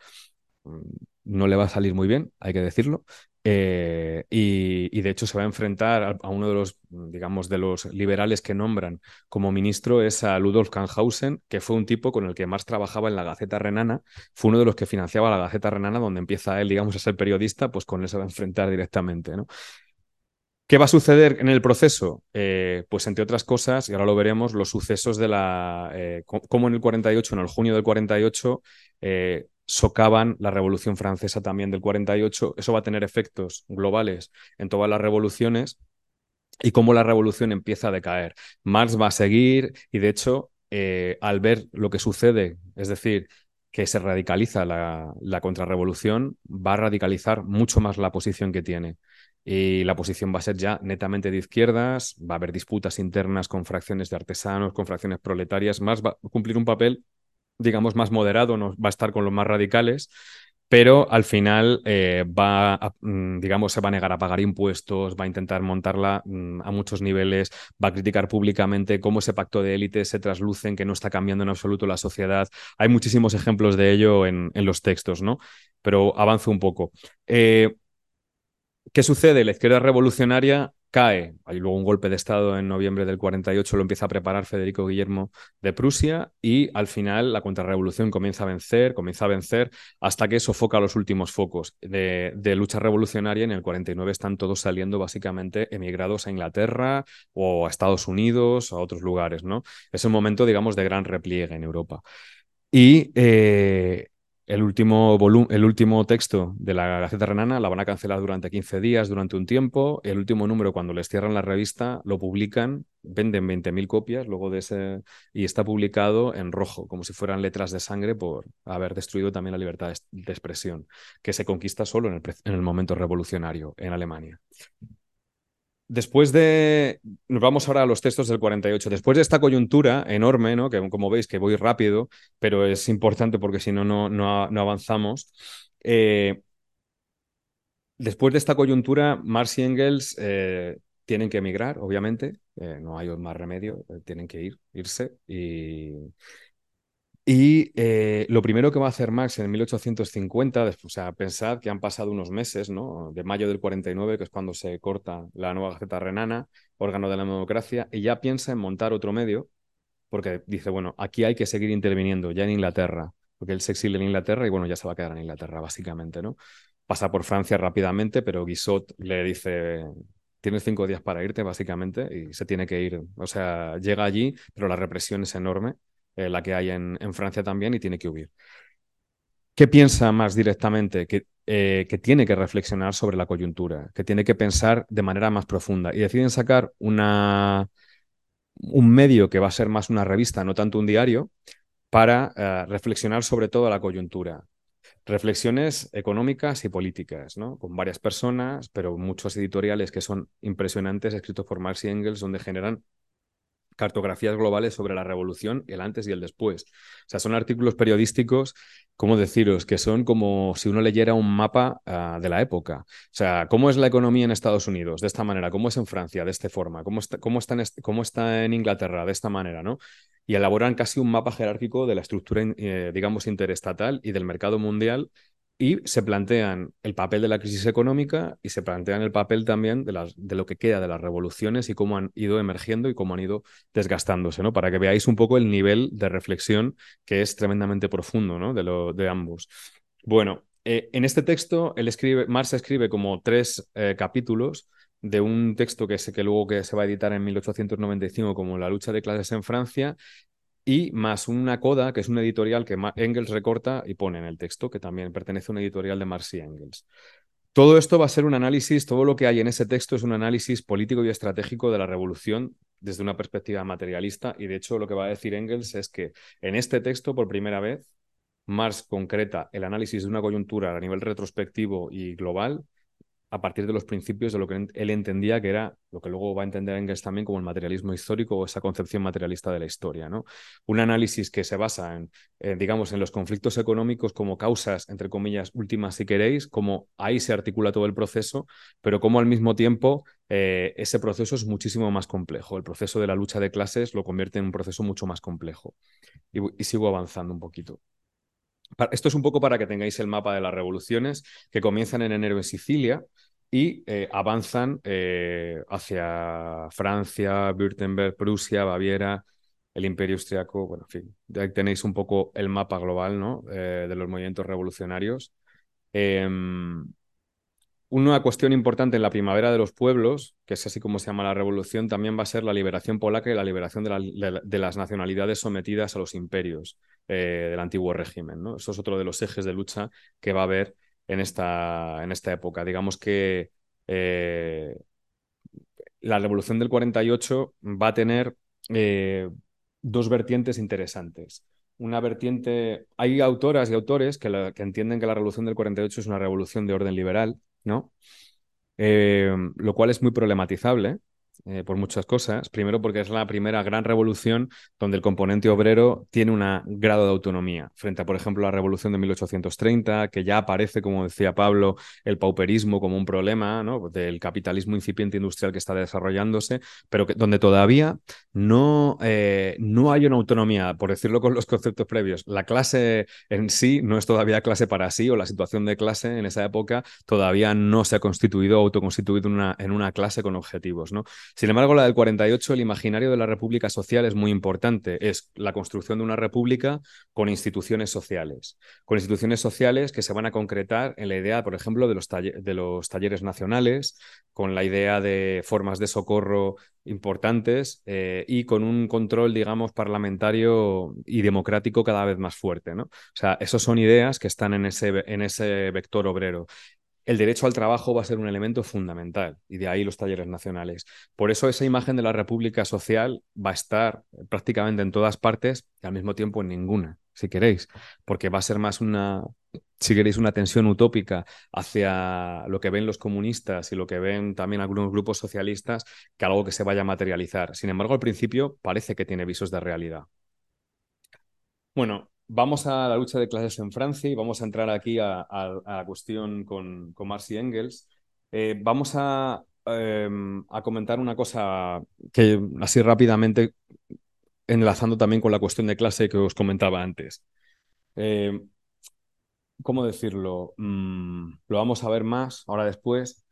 Mm, no le va a salir muy bien, hay que decirlo, eh, y, de hecho se va a enfrentar a, uno de los, digamos, de los liberales que nombran como ministro, es a Ludolf Kanhausen, que fue un tipo con el que más trabajaba en la Gaceta Renana, fue uno de los que financiaba la Gaceta Renana, donde empieza él, digamos, a ser periodista, pues con él se va a enfrentar directamente, ¿no? ¿Qué va a suceder en el proceso? Eh, pues entre otras cosas, y ahora lo veremos, los sucesos de la... Eh, como en el 48, en el junio del 48, eh, socavan la Revolución Francesa también del 48. Eso va a tener efectos globales en todas las revoluciones y cómo la revolución empieza a decaer. Marx va a seguir y de hecho, eh, al ver lo que sucede, es decir, que se radicaliza la, la contrarrevolución, va a radicalizar mucho más la posición que tiene. Y la posición va a ser ya netamente de izquierdas, va a haber disputas internas con fracciones de artesanos, con fracciones proletarias, más va a cumplir un papel digamos, más moderado, no va a estar con los más radicales, pero al final eh, va, a, mm, digamos, se va a negar a pagar impuestos, va a intentar montarla mm, a muchos niveles, va a criticar públicamente cómo ese pacto de élites se trasluce en que no está cambiando en absoluto la sociedad. Hay muchísimos ejemplos de ello en, en los textos, ¿no? Pero avanzo un poco. Eh, ¿Qué sucede? La izquierda revolucionaria cae. Hay luego un golpe de Estado en noviembre del 48, lo empieza a preparar Federico Guillermo de Prusia y al final la contrarrevolución comienza a vencer, comienza a vencer hasta que sofoca los últimos focos de, lucha revolucionaria. En el 49 están todos saliendo básicamente emigrados a Inglaterra o a Estados Unidos o a otros lugares. ¿no? Es un momento, digamos, de gran repliegue en Europa. Y eh, el último, el último texto de la Gaceta Renana la van a cancelar durante 15 días, durante un tiempo. El último número, cuando les cierran la revista, lo publican, venden 20.000 copias luego de ese, y está publicado en rojo, como si fueran letras de sangre por haber destruido también la libertad de expresión, que se conquista solo en el, en el momento revolucionario en Alemania. Después de. Nos vamos ahora a los textos del 48. Después de esta coyuntura enorme, ¿no? Que como veis que voy rápido, pero es importante porque si no, no, avanzamos. Eh, después de esta coyuntura, Marx y Engels eh, tienen que emigrar, obviamente. Eh, no hay más remedio, tienen que ir, irse. Y, y eh, lo primero que va a hacer Marx en 1850, o sea, pensad que han pasado unos meses, ¿no? De mayo del 49, que es cuando se corta la nueva Gaceta Renana, órgano de la democracia, y ya piensa en montar otro medio, porque dice, bueno, aquí hay que seguir interviniendo, ya en Inglaterra, porque él se exilia en Inglaterra y bueno, ya se va a quedar en Inglaterra, básicamente, ¿no? Pasa por Francia rápidamente, pero Guissot le dice, tienes cinco días para irte, básicamente, y se tiene que ir. O sea, llega allí, pero la represión es enorme eh, la que hay en, Francia también, y tiene que huir. ¿Qué piensa más directamente? Que, eh, que, tiene que reflexionar sobre la coyuntura, que tiene que pensar de manera más profunda. Y deciden sacar una, un medio que va a ser más una revista, no tanto un diario, para eh, reflexionar sobre toda la coyuntura. Reflexiones económicas y políticas, ¿no? Con varias personas, pero muchos editoriales que son impresionantes, escritos por Marx y Engels, donde generan cartografías globales sobre la revolución, el antes y el después. O sea, son artículos periodísticos, ¿cómo deciros? Que son como si uno leyera un mapa ah, de la época. O sea, ¿cómo es la economía en Estados Unidos? De esta manera. ¿Cómo es en Francia? De esta forma. ¿Cómo está, cómo está, en, cómo está en Inglaterra? De esta manera, ¿no? Y elaboran casi un mapa jerárquico de la estructura, eh, digamos, interestatal y del mercado mundial y se plantean el papel de la crisis económica y se plantean el papel también de, las, de, lo que queda de las revoluciones y cómo han ido emergiendo y cómo han ido desgastándose, ¿no? Para que veáis un poco el nivel de reflexión que es tremendamente profundo, ¿no? De, lo, de ambos. Bueno, eh, en este texto, él escribe, Marx escribe como tres eh, capítulos de un texto que, que luego que se va a editar en 1895 como La lucha de clases en Francia y más una coda, que es un editorial que Engels recorta y pone en el texto, que también pertenece a un editorial de Marx y Engels. Todo esto va a ser un análisis, todo lo que hay en ese texto es un análisis político y estratégico de la revolución desde una perspectiva materialista y de hecho lo que va a decir Engels es que en este texto por primera vez Marx concreta el análisis de una coyuntura a nivel retrospectivo y global a partir de los principios de lo que él entendía que era lo que luego va a entender Engels también como el materialismo histórico o esa concepción materialista de la historia. ¿no? Un análisis que se basa en, digamos, en los conflictos económicos como causas, entre comillas, últimas si queréis, como ahí se articula todo el proceso, pero como al mismo tiempo eh, ese proceso es muchísimo más complejo. El proceso de la lucha de clases lo convierte en un proceso mucho más complejo. y sigo avanzando un poquito. Esto es un poco para que tengáis el mapa de las revoluciones que comienzan en enero en Sicilia y eh, avanzan eh, hacia Francia, Württemberg, Prusia, Baviera, el Imperio Austriaco. Bueno, en fin, ahí tenéis un poco el mapa global ¿no? Eh, de los movimientos revolucionarios. Em, una cuestión importante en la primavera de los pueblos, que es así como se llama la revolución, también va a ser la liberación polaca y la liberación de, las nacionalidades sometidas a los imperios del antiguo régimen. Eso es otro de los ejes de lucha que va a haber en esta, en esta época. Digamos que eh, la revolución del 48 va a tener eh, dos vertientes interesantes una vertiente. Hay autoras y autores que, entienden que la revolución del 48 es una revolución de orden liberal, ¿no? Eh, lo cual es muy problematizable. Eh, por muchas cosas. Primero porque es la primera gran revolución donde el componente obrero tiene un grado de autonomía, frente a, por ejemplo, la revolución de 1830, que ya aparece, como decía Pablo, el pauperismo como un problema del capitalismo incipiente industrial que está desarrollándose, pero donde todavía no, eh, no hay una autonomía, por decirlo con los conceptos previos. La clase en sí no es todavía clase para sí, o la situación de clase en esa época todavía no se ha constituido o autoconstituido una, en una clase con objetivos. ¿no? Sin embargo, la del 48, el imaginario de la República Social es muy importante. Es la construcción de una república con instituciones sociales. Con instituciones sociales que se van a concretar en la idea, por ejemplo, de los, talleres nacionales, con la idea de formas de socorro importantes eh, y con un control, digamos, parlamentario y democrático cada vez más fuerte. O sea, esas son ideas que están en ese vector obrero el derecho al trabajo va a ser un elemento fundamental y de ahí los talleres nacionales. Por eso esa imagen de la República Social va a estar prácticamente en todas partes y al mismo tiempo en ninguna, si queréis, porque va a ser más una, si queréis, una tensión utópica hacia lo que ven los comunistas y lo que ven también algunos grupos socialistas que algo que se vaya a materializar. Sin embargo, al principio parece que tiene visos de realidad. Bueno, vamos a la lucha de clases en Francia y vamos a entrar aquí a, la cuestión con, con Marx Engels. Eh, vamos em, a, comentar una cosa que así rápidamente, enlazando también con la cuestión de clase que os comentaba antes. Eh, ¿Cómo decirlo? Mm, lo vamos a ver más ahora después,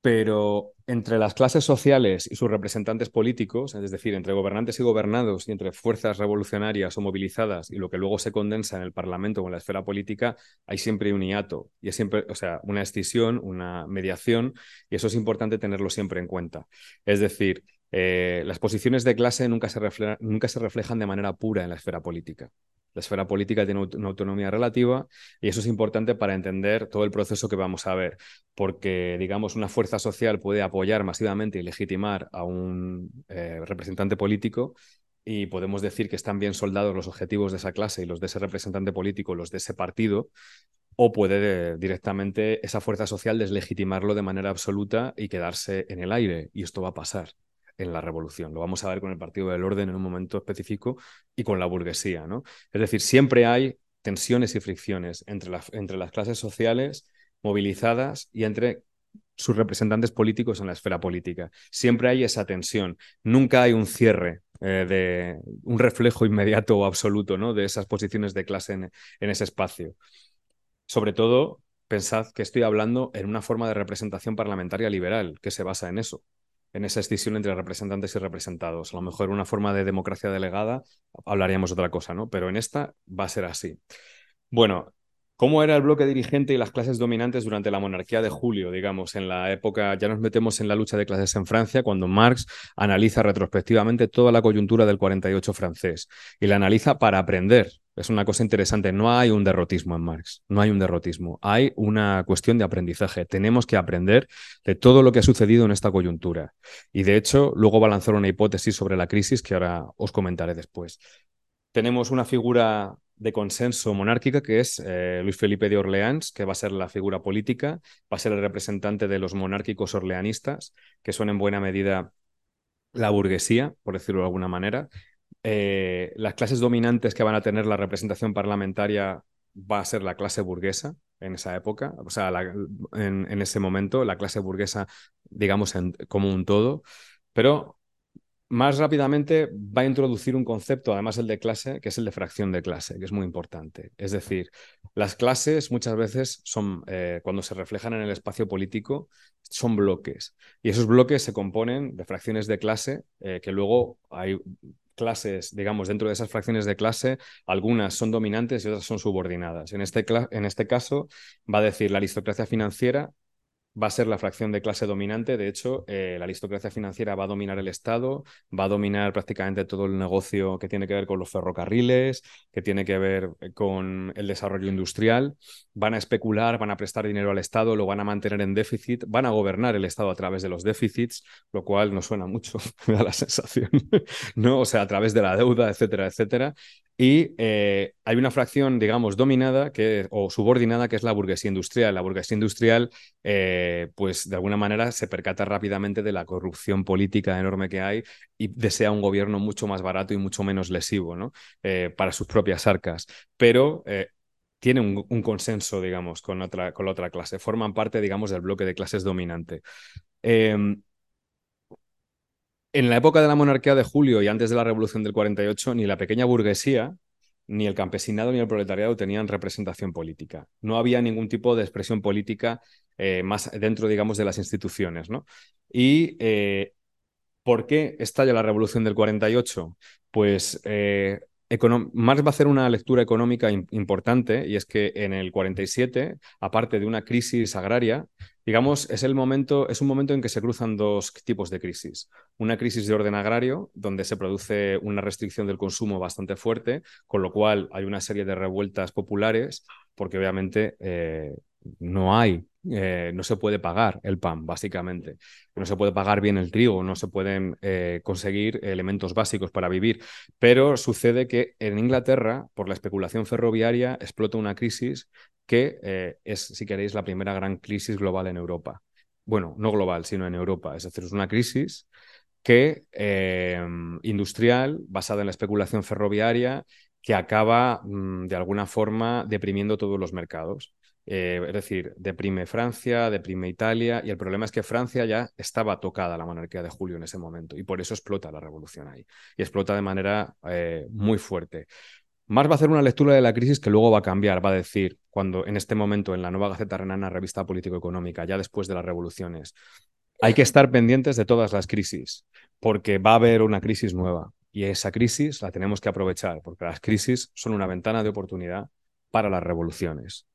pero entre las clases sociales y sus representantes políticos, es decir, entre gobernantes y gobernados y entre fuerzas revolucionarias o movilizadas y lo que luego se condensa en el Parlamento o en la esfera política, hay siempre un hiato y es siempre, o sea, una escisión, una mediación y eso es importante tenerlo siempre en cuenta. Es decir, eh, las posiciones de clase nunca se, reflejan de manera pura en la esfera política. La esfera política tiene una autonomía relativa y eso es importante para entender todo el proceso que vamos a ver, porque, digamos, una fuerza social puede apoyar masivamente y legitimar a un eh, representante político y podemos decir que están bien soldados los objetivos de esa clase y los de ese representante político, los de ese partido, o puede directamente esa fuerza social deslegitimarlo de manera absoluta y quedarse en el aire, y esto va a pasar en la revolución. Lo vamos a ver con el Partido del Orden en un momento específico y con la burguesía. ¿no? Es decir, siempre hay tensiones y fricciones entre, las clases sociales movilizadas y entre sus representantes políticos en la esfera política. Siempre hay esa tensión. Nunca hay un cierre eh, de un reflejo inmediato o absoluto de esas posiciones de clase en ese espacio. Sobre todo, pensad que estoy hablando en una forma de representación parlamentaria liberal que se basa en eso en esa escisión entre representantes y representados. A lo mejor una forma de democracia delegada hablaríamos otra cosa, ¿no? Pero en esta va a ser así. Bueno, ¿Cómo era el bloque dirigente y las clases dominantes durante la monarquía de Julio, digamos, en la época, ya nos metemos en la lucha de clases en Francia, cuando Marx analiza retrospectivamente toda la coyuntura del 48 francés y la analiza para aprender. Es una cosa interesante, no hay un derrotismo en Marx, no hay un derrotismo, hay una cuestión de aprendizaje. Tenemos que aprender de todo lo que ha sucedido en esta coyuntura. Y de hecho, luego va a lanzar una hipótesis sobre la crisis que ahora os comentaré después. Tenemos una figura de consenso monárquica, que es eh, Luis Felipe de Orleans, que va a ser la figura política, va a ser el representante de los monárquicos orleanistas, que son en buena medida la burguesía, por decirlo de alguna manera. Eh, las clases dominantes que van a tener la representación parlamentaria va a ser la clase burguesa en esa época, o sea, en, ese momento, la clase burguesa, digamos, como un todo, pero más rápidamente va a introducir un concepto, además el de clase, que es el de fracción de clase, que es muy importante. Es decir, las clases muchas veces son, eh, cuando se reflejan en el espacio político, son bloques. Y esos bloques se componen de fracciones de clase eh, que luego hay clases, digamos, dentro de esas fracciones de clase, algunas son dominantes y otras son subordinadas. En este, en este caso, va a decir la aristocracia financiera va a ser la fracción de clase dominante. De hecho, eh, la aristocracia financiera va a dominar el Estado, va a dominar prácticamente todo el negocio que tiene que ver con los ferrocarriles, que tiene que ver eh, con el desarrollo industrial. Van a especular, van a prestar dinero al Estado, lo van a mantener en déficit, van a gobernar el Estado a través de los déficits, lo cual no suena mucho, me da la sensación, ¿no? O sea, a través de la deuda, etcétera, etcétera. Y eh, hay una fracción, digamos, dominada que, o subordinada que es la burguesía industrial. La burguesía industrial, eh, pues de alguna manera se percata rápidamente de la corrupción política enorme que hay y desea un gobierno mucho más barato y mucho menos lesivo ¿no? Eh, para sus propias arcas. Pero tiene un, consenso, digamos, con, otra, con la otra clase. Forman parte, digamos, del bloque de clases dominante. En la época de la monarquía de Julio y antes de la revolución del 48, ni la pequeña burguesía, ni el campesinado, ni el proletariado tenían representación política. No había ningún tipo de expresión política eh, más dentro, digamos, de las instituciones. ¿no? Y eh, ¿por qué estalla la revolución del 48? Pues eh, Marx va a hacer una lectura económica importante y es que en el 47, aparte de una crisis agraria, digamos, es el momento, es un momento en que se cruzan dos tipos de crisis. Una crisis de orden agrario, donde se produce una restricción del consumo bastante fuerte, con lo cual hay una serie de revueltas populares, porque obviamente eh, no hay eh, no se puede pagar el pan, básicamente. No se puede pagar bien el trigo, no se pueden eh, conseguir elementos básicos para vivir. Pero sucede que en Inglaterra, por la especulación ferroviaria, explota una crisis que eh, es, si queréis, la primera gran crisis global en Europa. Bueno, no global, sino en Europa. Es decir, es una crisis que industrial, basada en la especulación ferroviaria, que acaba mm, de alguna forma deprimiendo todos los mercados. Eh, es decir, deprime Francia, deprime Italia, y el problema es que Francia ya estaba tocada la monarquía de Julio en ese momento, y por eso explota la revolución ahí, y explota de manera eh, muy fuerte. Marx va a hacer una lectura de la crisis que luego va a cambiar, va a decir, cuando en este momento en la nueva Gaceta Renana, revista político-económica, ya después de las revoluciones, hay que estar pendientes de todas las crisis, porque va a haber una crisis nueva, y esa crisis la tenemos que aprovechar, porque las crisis son una ventana de oportunidad para las revoluciones.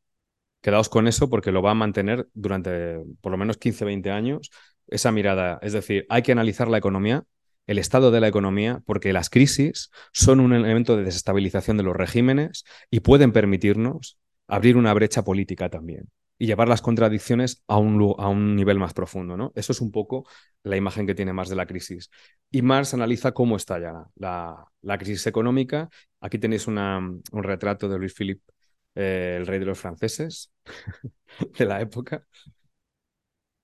Quedaos con eso porque lo va a mantener durante por lo menos 15, 20 años esa mirada. Es decir, hay que analizar la economía, el estado de la economía, porque las crisis son un elemento de desestabilización de los regímenes y pueden permitirnos abrir una brecha política también y llevar las contradicciones a un, a un nivel más profundo. ¿no? Eso es un poco la imagen que tiene Marx de la crisis. Y Marx analiza cómo está ya la, la crisis económica. Aquí tenéis una, un retrato de Luis Philippe eh, el rey de los franceses de la época.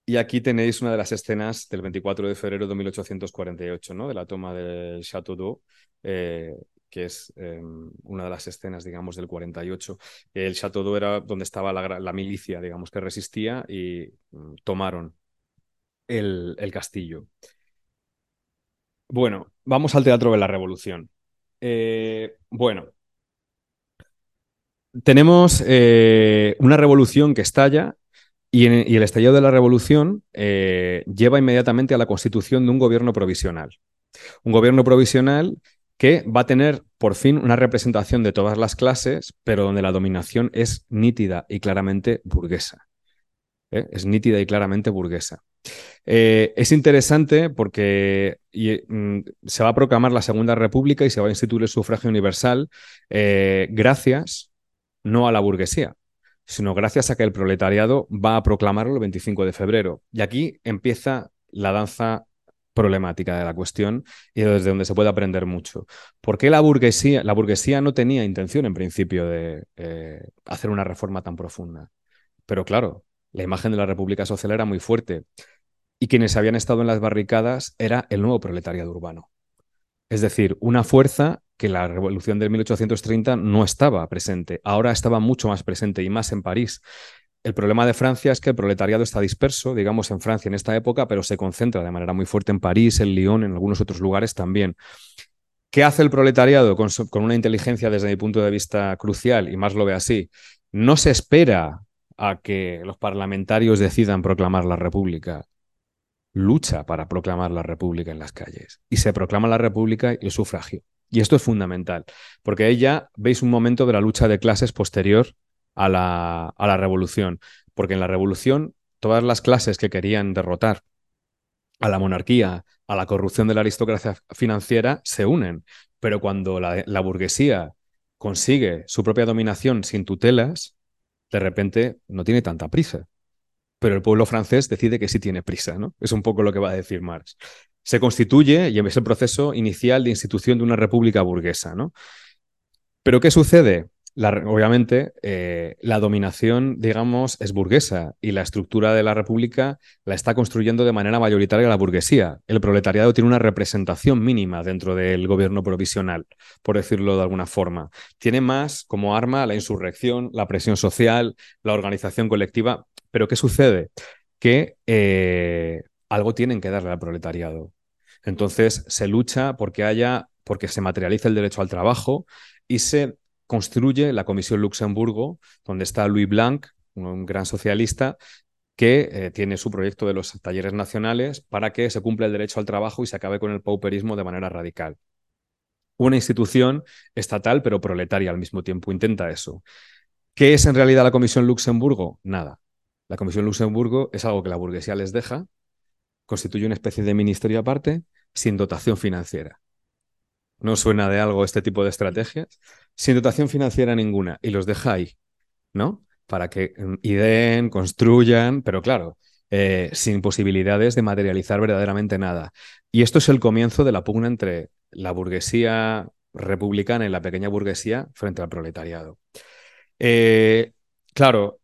Y aquí tenéis una de las escenas del 24 de febrero de 1848, ¿no? de la toma del Château d'Eau, eh, que es em, una de las escenas, digamos, del 48. El Château d'Eau era donde estaba la, milicia, digamos, que resistía y mm, tomaron el, el, castillo. Bueno, vamos al Teatro de la Revolución. Eh, bueno, tenemos eh, una revolución que estalla y, el estallido de la revolución eh, lleva inmediatamente a la constitución de un gobierno provisional. Un gobierno provisional que va a tener por fin una representación de todas las clases, pero donde la dominación es nítida y claramente burguesa. ¿eh? Es nítida y claramente burguesa. es interesante porque mm, se va a proclamar la Segunda República y se va a instituir el sufragio universal gracias no a la burguesía, sino gracias a que el proletariado va a proclamarlo el 25 de febrero. Y aquí empieza la danza problemática de la cuestión y desde donde se puede aprender mucho. ¿Por qué la burguesía, la burguesía no tenía intención en principio de eh, hacer una reforma tan profunda? Pero claro, la imagen de la República Social era muy fuerte y quienes habían estado en las barricadas era el nuevo proletariado urbano. Es decir, una fuerza que la revolución de 1830 no estaba presente, ahora estaba mucho más presente y más en París. El problema de Francia es que el proletariado está disperso, digamos, en Francia en esta época, pero se concentra de manera muy fuerte en París, en Lyon, en algunos otros lugares también. ¿Qué hace el proletariado con, una inteligencia desde mi punto de vista crucial, y más lo ve así? No se espera a que los parlamentarios decidan proclamar la República. Lucha para proclamar la República en las calles. Y se proclama la República y el sufragio. Y esto es fundamental, porque ahí ya veis un momento de la lucha de clases posterior a la, a la revolución, porque en la revolución todas las clases que querían derrotar a la monarquía, a la corrupción de la aristocracia financiera, se unen. Pero cuando la, la, burguesía consigue su propia dominación sin tutelas, de repente no tiene tanta prisa. Pero el pueblo francés decide que sí tiene prisa, ¿no? Es un poco lo que va a decir Marx se constituye y es el proceso inicial de institución de una república burguesa. ¿no? Pero ¿qué sucede? Obviamente, eh, la dominación, digamos, es burguesa y la estructura de la república la está construyendo de manera mayoritaria la burguesía. El proletariado tiene una representación mínima dentro del gobierno provisional, por decirlo de alguna forma. Tiene más como arma la insurrección, la presión social, la organización colectiva. Pero ¿qué sucede? Que eh, algo tienen que darle al proletariado. Entonces se lucha porque haya, porque se materialice el derecho al trabajo y se construye la Comisión Luxemburgo, donde está Louis Blanc, un gran socialista, que eh, tiene su proyecto de los talleres nacionales para que se cumpla el derecho al trabajo y se acabe con el pauperismo de manera radical. Una institución estatal pero proletaria al mismo tiempo intenta eso. ¿Qué es en realidad la Comisión Luxemburgo? Nada. La Comisión Luxemburgo es algo que la burguesía les deja, constituye una especie de ministerio aparte, sin dotación financiera. ¿No suena de algo este tipo de estrategias? Sin dotación financiera ninguna y los deja ahí, ¿no? Para que mm, ideen, construyan, pero claro, eh, sin posibilidades de materializar verdaderamente nada. Y esto es el comienzo de la pugna entre la burguesía republicana y la pequeña burguesía frente al proletariado. Eh, claro,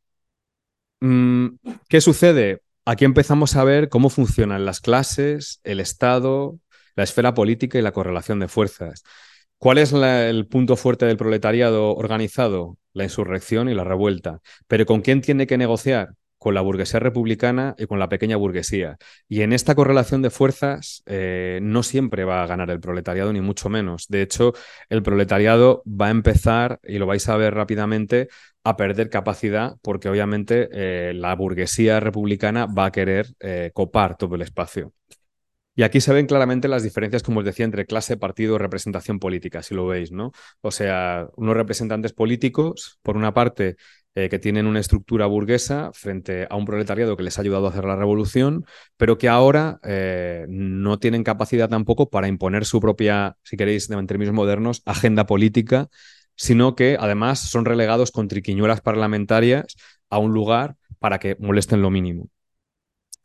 mm, ¿qué sucede? Aquí empezamos a ver cómo funcionan las clases, el Estado, la esfera política y la correlación de fuerzas. ¿Cuál es el punto fuerte del proletariado organizado? La insurrección y la revuelta. ¿Pero con quién tiene que negociar? Con la burguesía republicana y con la pequeña burguesía. Y en esta correlación de fuerzas eh, no siempre va a ganar el proletariado, ni mucho menos. De hecho, el proletariado va a empezar, y lo vais a ver rápidamente, a perder capacidad porque obviamente eh, la burguesía republicana va a querer eh, copar todo el espacio. Y aquí se ven claramente las diferencias, como os decía, entre clase, partido, representación política, si lo veis, ¿no? O sea, unos representantes políticos, por una parte, eh, que tienen una estructura burguesa frente a un proletariado que les ha ayudado a hacer la revolución, pero que ahora eh, no tienen capacidad tampoco para imponer su propia, si queréis, en términos modernos, agenda política, sino que además son relegados con triquiñuelas parlamentarias a un lugar para que molesten lo mínimo.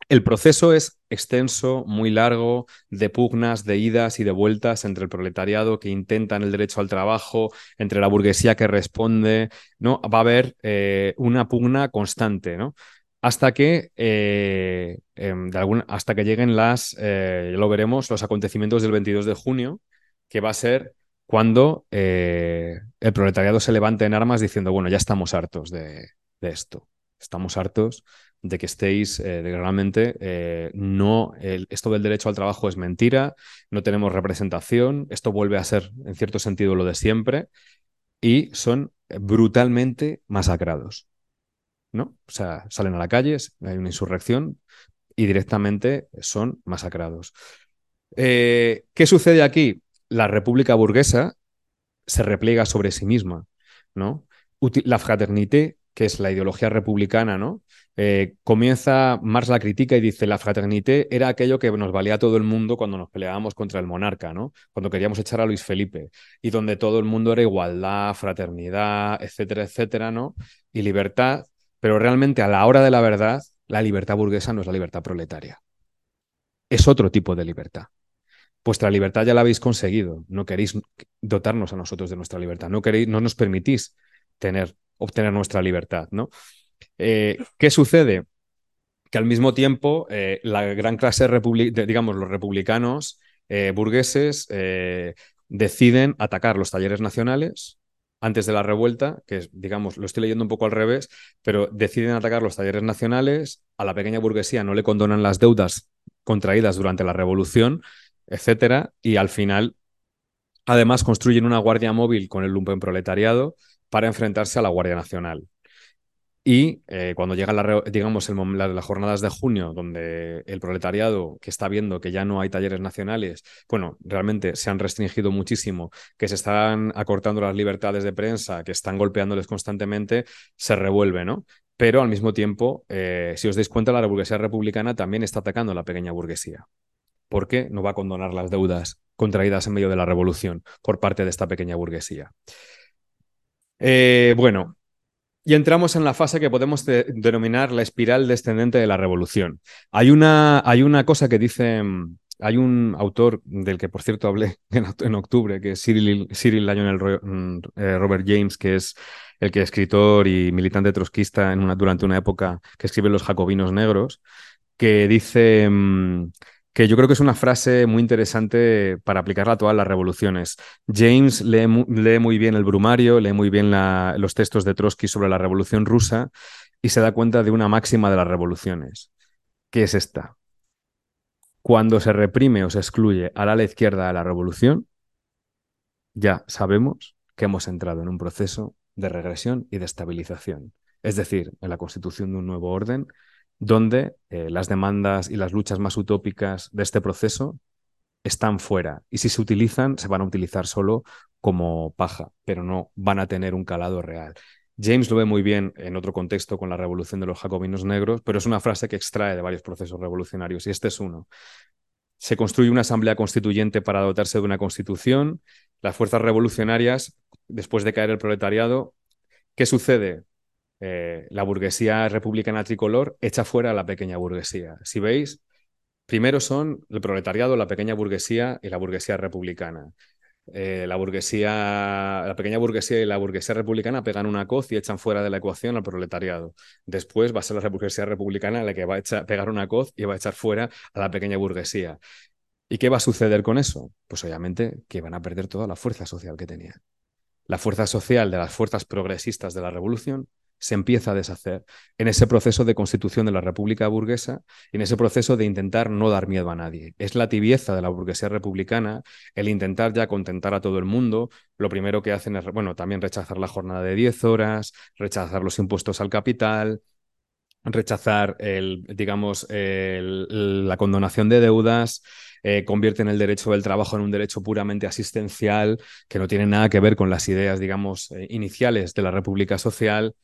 El proceso es extenso, muy largo, de pugnas, de idas y de vueltas entre el proletariado que intentan el derecho al trabajo, entre la burguesía que responde, ¿no? Va a haber eh, una pugna constante, ¿no? Hasta que, eh, em, hasta que lleguen las, eh, ya lo veremos, los acontecimientos del 22 de junio, que va a ser cuando el proletariado se levante en armas diciendo, bueno, ya estamos hartos de esto, estamos hartos de que estéis, eh, realmente eh, no, el- esto del derecho al trabajo es mentira, no tenemos representación, esto vuelve a ser en cierto sentido lo de siempre y son brutalmente masacrados, ¿no? O sea, salen a la calle, hay una insurrección y directamente son masacrados. Eh, ¿qué sucede aquí? La República burguesa se repliega sobre sí misma, ¿no? La fraternité, que es la ideología republicana, ¿no? Eh, comienza, Marx la critica y dice, la fraternité era aquello que nos valía a todo el mundo cuando nos peleábamos contra el monarca, ¿no? Cuando queríamos echar a Luis Felipe y donde todo el mundo era igualdad, fraternidad, etcétera, etcétera, ¿no? Y libertad, pero realmente a la hora de la verdad, la libertad burguesa no es la libertad proletaria. Es otro tipo de libertad. Vuestra libertad ya la habéis conseguido. No queréis dotarnos a nosotros de nuestra libertad. No queréis, no nos permitís tener, obtener nuestra libertad, ¿no? Eh, ¿Qué sucede? Que al mismo tiempo eh, la gran clase, de- digamos, los republicanos eh, burgueses deciden atacar los talleres nacionales antes de la revuelta, que digamos, lo estoy leyendo un poco al revés, pero deciden atacar los talleres nacionales, a la pequeña burguesía no le condonan las deudas contraídas durante la revolución, etcétera, y al final, además, construyen una guardia móvil con el lumpenproletariado para enfrentarse a la Guardia Nacional. Y eh, cuando llegan la digamos, el las jornadas de junio, donde el proletariado que está viendo que ya no hay talleres nacionales, bueno, realmente se han restringido muchísimo, que se están acortando las libertades de prensa, que están golpeándoles constantemente, se revuelve, ¿no? Pero al mismo tiempo, eh, si os dais cuenta, la burguesía republicana también está atacando a la pequeña burguesía. ¿Por qué no va a condonar las deudas contraídas en medio de la revolución por parte de esta pequeña burguesía? Eh, bueno, y entramos en la fase que podemos de- denominar la espiral descendente de la revolución. Hay una, hay una cosa que dice mm, hay un autor del que, por cierto, hablé en, octubre, que es Cyril, Cyril Lionel mm, eh, Robert James, que es el que es escritor y militante trotskista durante una época que escribe Los Jacobinos Negros, que dice mm, que yo creo que es una frase muy interesante para aplicarla a todas las revoluciones. James lee, muy bien el Brumario, lee muy bien los textos de Trotsky sobre la revolución rusa y se da cuenta de una máxima de las revoluciones, que es esta. Cuando se reprime o se excluye a la izquierda de la revolución, ya sabemos que hemos entrado en un proceso de regresión y de estabilización, es decir, en la constitución de un nuevo orden donde eh, las demandas y las luchas más utópicas de este proceso están fuera y si se utilizan, se van a utilizar solo como paja, pero no van a tener un calado real. James lo ve muy bien en otro contexto con la revolución de los jacobinos negros, pero es una frase que extrae de varios procesos revolucionarios y este es uno. Se construye una asamblea constituyente para dotarse de una constitución. Las fuerzas revolucionarias, después de caer el proletariado, ¿qué sucede? Eh, la burguesía republicana tricolor echa fuera a la pequeña burguesía. Si veis, primero son el proletariado, la pequeña burguesía y la burguesía republicana. Eh, la burguesía, la pequeña burguesía y la burguesía republicana pegan una coz y echan fuera de la ecuación al proletariado. Después va a ser la burguesía republicana la que va a pegar una coz y va a echar fuera a la pequeña burguesía. ¿Y qué va a suceder con eso? Pues obviamente que van a perder toda la fuerza social que tenían. La fuerza social de las fuerzas progresistas de la revolución se empieza a deshacer en ese proceso de constitución de la República burguesa y en ese proceso de intentar no dar miedo a nadie. Es la tibieza de la burguesía republicana, el intentar ya contentar a todo el mundo. Lo primero que hacen es, bueno, también rechazar la jornada de 10 horas, rechazar los impuestos al capital, rechazar el, digamos, la condonación de deudas, eh, convierten el derecho del trabajo en un derecho puramente asistencial, que no tiene nada que ver con las ideas, digamos, eh, iniciales de la República Social.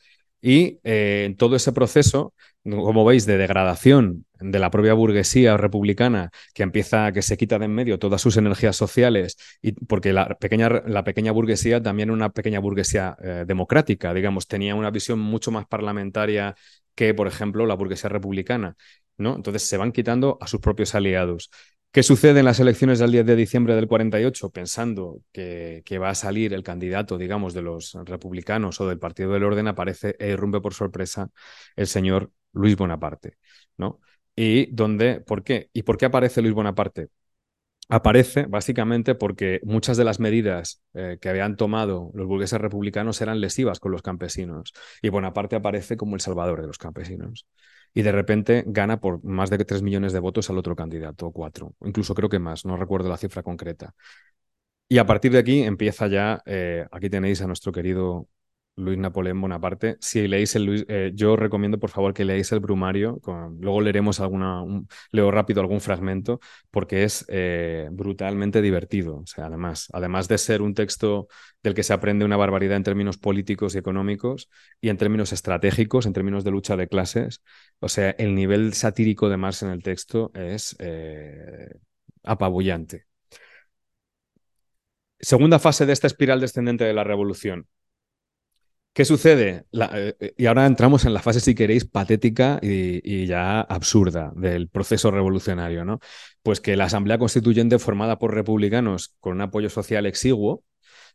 Y eh, en todo ese proceso, como veis, de degradación de la propia burguesía republicana, que empieza, que se quita de en medio todas sus energías sociales, y porque la pequeña, la pequeña burguesía también una pequeña burguesía eh, democrática, digamos, tenía una visión mucho más parlamentaria que, por ejemplo, la burguesía republicana. ¿no? Entonces se van quitando a sus propios aliados. ¿Qué sucede en las elecciones del 10 de diciembre del 48? Pensando que, va a salir el candidato, digamos, de los republicanos o del Partido del Orden, aparece e irrumpe por sorpresa el señor Luis Bonaparte, ¿no? Y dónde, ¿por qué? ¿Y por qué aparece Luis Bonaparte? Aparece básicamente porque muchas de las medidas eh, que habían tomado los burgueses republicanos eran lesivas con los campesinos y Bonaparte aparece como el salvador de los campesinos y de repente gana por más de 3 millones de votos al otro candidato, o 4, incluso creo que más, no recuerdo la cifra concreta. Y a partir de aquí empieza ya, eh, aquí tenéis a nuestro querido Luis Napoleón Bonaparte. Si leéis el Luis, eh, yo recomiendo por favor que leáis el Brumario. luego leeremos alguna, leo rápido algún fragmento porque es eh, brutalmente divertido. O sea, además, además de ser un texto del que se aprende una barbaridad en términos políticos y económicos y en términos estratégicos, en términos de lucha de clases. O sea, el nivel satírico de Marx en el texto es eh, apabullante. Segunda fase de esta espiral descendente de la revolución ¿Qué sucede? Eh, y ahora entramos en la fase, si queréis, patética y, ya absurda del proceso revolucionario, ¿no? Pues que la Asamblea Constituyente, formada por republicanos con un apoyo social exiguo,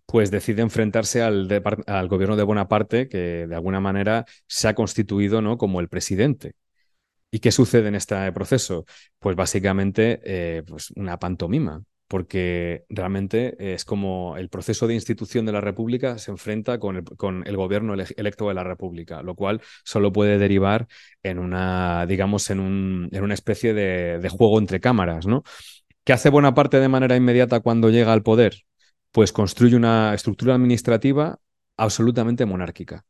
pues decide enfrentarse al, gobierno de Bonaparte, que de alguna manera se ha constituido ¿no? como el presidente. ¿Y qué sucede en este proceso? Pues básicamente eh, pues una pantomima porque realmente es como el proceso de institución de la República se enfrenta con el, gobierno electo de la República, lo cual solo puede derivar en una, digamos, en, una especie de, juego entre cámaras, ¿no? ¿Qué hace Bonaparte de manera inmediata cuando llega al poder? Pues construye una estructura administrativa absolutamente monárquica.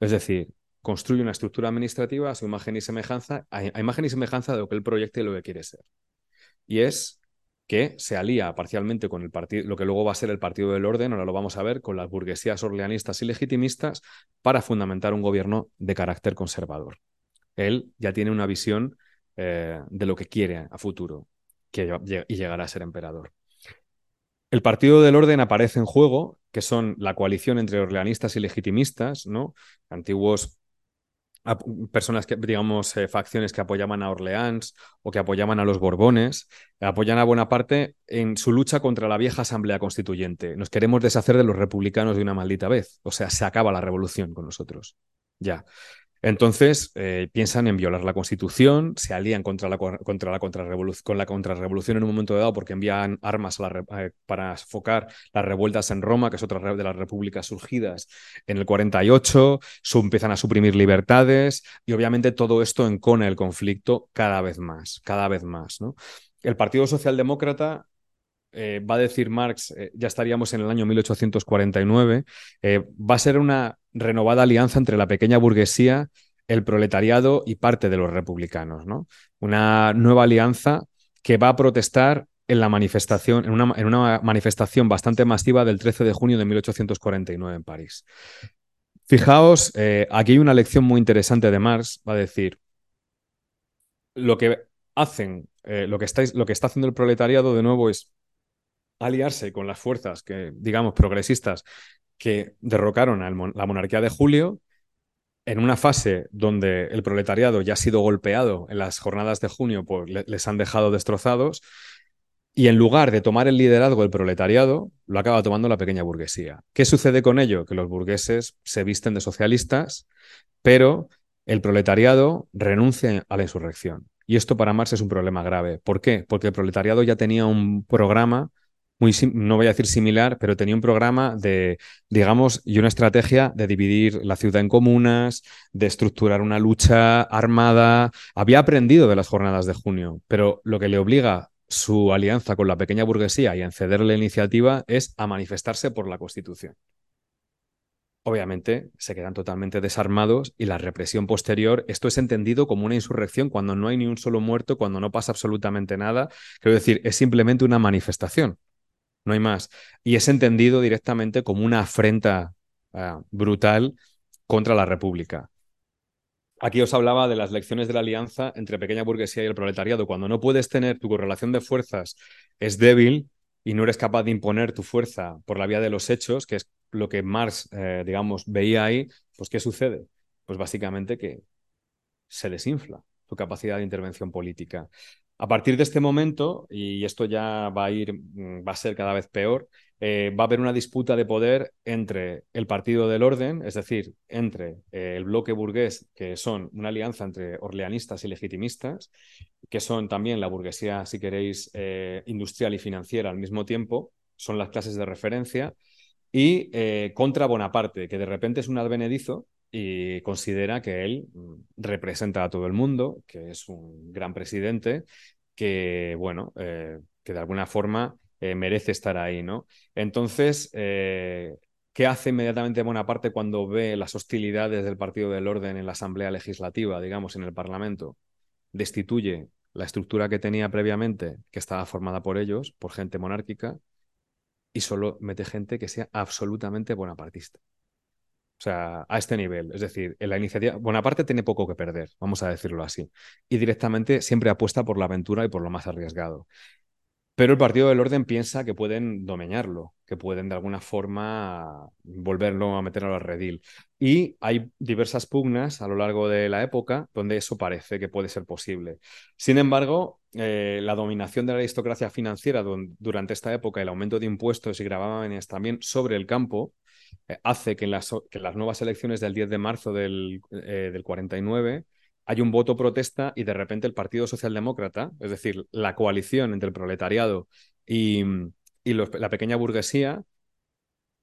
Es decir, construye una estructura administrativa a su imagen y semejanza, a, imagen y semejanza de lo que él proyecta y lo que quiere ser. Y es que se alía parcialmente con el partido, lo que luego va a ser el Partido del Orden, ahora lo vamos a ver, con las burguesías orleanistas y legitimistas para fundamentar un gobierno de carácter conservador. Él ya tiene una visión eh, de lo que quiere a futuro que, y llegará a ser emperador. El Partido del Orden aparece en juego, que son la coalición entre orleanistas y legitimistas, ¿no? antiguos personas que, digamos, eh, facciones que apoyaban a Orleans o que apoyaban a los Borbones, apoyan a Bonaparte en su lucha contra la vieja Asamblea Constituyente. Nos queremos deshacer de los republicanos de una maldita vez. O sea, se acaba la revolución con nosotros. Ya. Entonces, eh, piensan en violar la Constitución, se alían contra la, contra la con la contrarrevolución en un momento dado porque envían armas eh, para sofocar las revueltas en Roma, que es otra de las repúblicas surgidas en el 48, empiezan a suprimir libertades y obviamente todo esto encona el conflicto cada vez más, cada vez más. El Partido Socialdemócrata eh, va a decir Marx, ya estaríamos en el año 1849, va a ser una renovada alianza entre la pequeña burguesía, el proletariado y parte de los republicanos, ¿no? Una nueva alianza que va a protestar en la manifestación, en una, manifestación bastante masiva del 13 de junio de 1849 en París. Fijaos, eh, aquí hay una lección muy interesante de Marx, va a decir, lo que hacen, eh, lo, que estáis, lo que está haciendo el proletariado de nuevo es aliarse con las fuerzas que, digamos, progresistas que derrocaron a la monarquía de Julio en una fase donde el proletariado ya ha sido golpeado en las jornadas de junio, pues les han dejado destrozados, y en lugar de tomar el liderazgo del proletariado, lo acaba tomando la pequeña burguesía. ¿Qué sucede con ello? Que los burgueses se visten de socialistas, pero el proletariado renuncia a la insurrección. Y esto para Marx es un problema grave. ¿Por qué? Porque el proletariado ya tenía un programa no voy a decir similar, pero tenía un programa de, digamos, y una estrategia de dividir la ciudad en comunas, de estructurar una lucha armada. Había aprendido de las jornadas de junio, pero lo que le obliga su alianza con la pequeña burguesía y a cederle la iniciativa es a manifestarse por la Constitución. Obviamente se quedan totalmente desarmados y la represión posterior, esto es entendido como una insurrección cuando no hay ni un solo muerto, cuando no pasa absolutamente nada. Quiero decir, es simplemente una manifestación no hay más. Y es entendido directamente como una afrenta ah, brutal contra la República. Aquí os hablaba de las lecciones de la alianza entre pequeña burguesía y el proletariado. Cuando no puedes tener tu correlación de fuerzas es débil y no eres capaz de imponer tu fuerza por la vía de los hechos, que es lo que Marx, eh, digamos, veía ahí, pues ¿qué sucede? Pues básicamente que se desinfla tu capacidad de intervención política. A partir de este momento, y esto ya va a ir, mm, va a ser cada vez peor, eh, va a haber una disputa de poder entre el Partido del Orden, es decir, entre eh, el bloque burgués, que son una alianza entre orleanistas y legitimistas, que son también la burguesía, si queréis, eh, industrial y financiera al mismo tiempo, son las clases de referencia, y contra Bonaparte, que de repente es un advenedizo y considera que él mm, representa a todo el mundo, que es un gran presidente, que, bueno, eh, que de alguna forma eh, merece estar ahí, ¿no? Entonces, eh, ¿qué hace inmediatamente Bonaparte cuando ve las hostilidades del Partido del Orden en la Asamblea Legislativa, digamos, en el Parlamento? Destituye la estructura que tenía previamente, que estaba formada por ellos, por gente monárquica, y solo mete gente que sea absolutamente bonapartista. O sea, a este nivel. Es decir, en la iniciativa. Bonaparte tiene poco que perder, vamos a decirlo así. Y directamente siempre apuesta por la aventura y por lo más arriesgado. Pero el Partido del Orden piensa que pueden domeñarlo, que pueden de alguna forma volverlo a meter al redil. Y hay diversas pugnas a lo largo de la época donde eso parece que puede ser posible. Sin embargo, eh, la dominación de la aristocracia financiera durante esta época, el aumento de impuestos y gravámenes también sobre el campo, hace que en, las, nuevas elecciones del 10 de marzo del, 49 eh, hay un voto protesta y de repente el Partido Socialdemócrata, es decir, la coalición entre el proletariado y, la pequeña burguesía,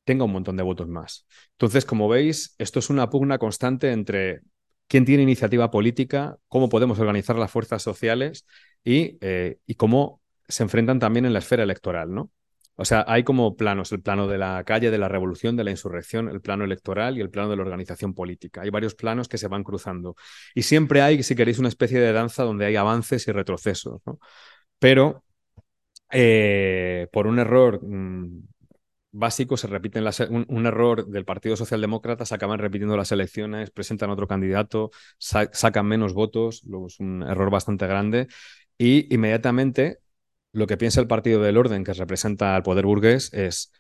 tenga un montón de votos más. Entonces, como veis, esto es una pugna constante entre quién tiene iniciativa política, cómo podemos organizar las fuerzas sociales y, eh, y cómo se enfrentan también en la esfera electoral, ¿no? O sea, hay como planos, el plano de la calle, de la revolución, de la insurrección, el plano electoral y el plano de la organización política. Hay varios planos que se van cruzando. Y siempre hay, si queréis, una especie de danza donde hay avances y retrocesos. Pero eh, por un error mm, básico se repiten un, error del Partido Socialdemócrata, se acaban repitiendo las elecciones, presentan otro candidato, sacan menos votos, luego es un error bastante grande. Y inmediatamente lo que piensa el Partido del Orden, que representa al poder burgués, es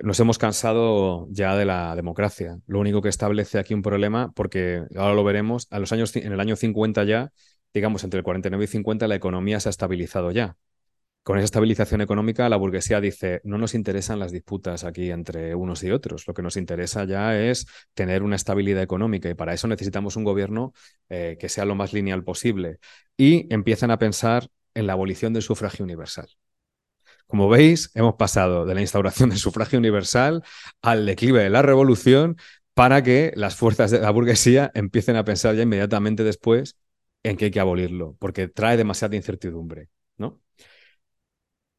nos hemos cansado ya de la democracia. Lo único que establece aquí un problema, porque ahora lo veremos, a los años, en el año 50 ya, digamos entre el 49 y 50, la economía se ha estabilizado ya. Con esa estabilización económica, la burguesía dice, no nos interesan las disputas aquí entre unos y otros, lo que nos interesa ya es tener una estabilidad económica y para eso necesitamos un gobierno eh, que sea lo más lineal posible. Y empiezan a pensar en la abolición del sufragio universal. Como veis, hemos pasado de la instauración del sufragio universal al declive de la revolución para que las fuerzas de la burguesía empiecen a pensar ya inmediatamente después en que hay que abolirlo, porque trae demasiada incertidumbre. ¿no?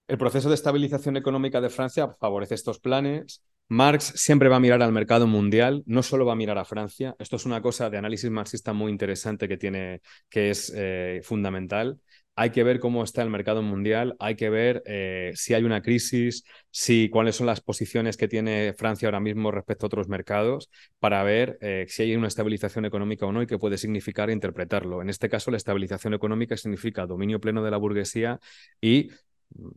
El proceso de estabilización económica de Francia favorece estos planes. Marx siempre va a mirar al mercado mundial, no solo va a mirar a Francia. Esto es una cosa de análisis marxista muy interesante que tiene, que es eh, fundamental hay que ver cómo está el mercado mundial, hay que ver eh, si hay una crisis, si cuáles son las posiciones que tiene Francia ahora mismo respecto a otros mercados, para ver eh, si hay una estabilización económica o no y qué puede significar interpretarlo. En este caso, la estabilización económica significa dominio pleno de la burguesía y mm,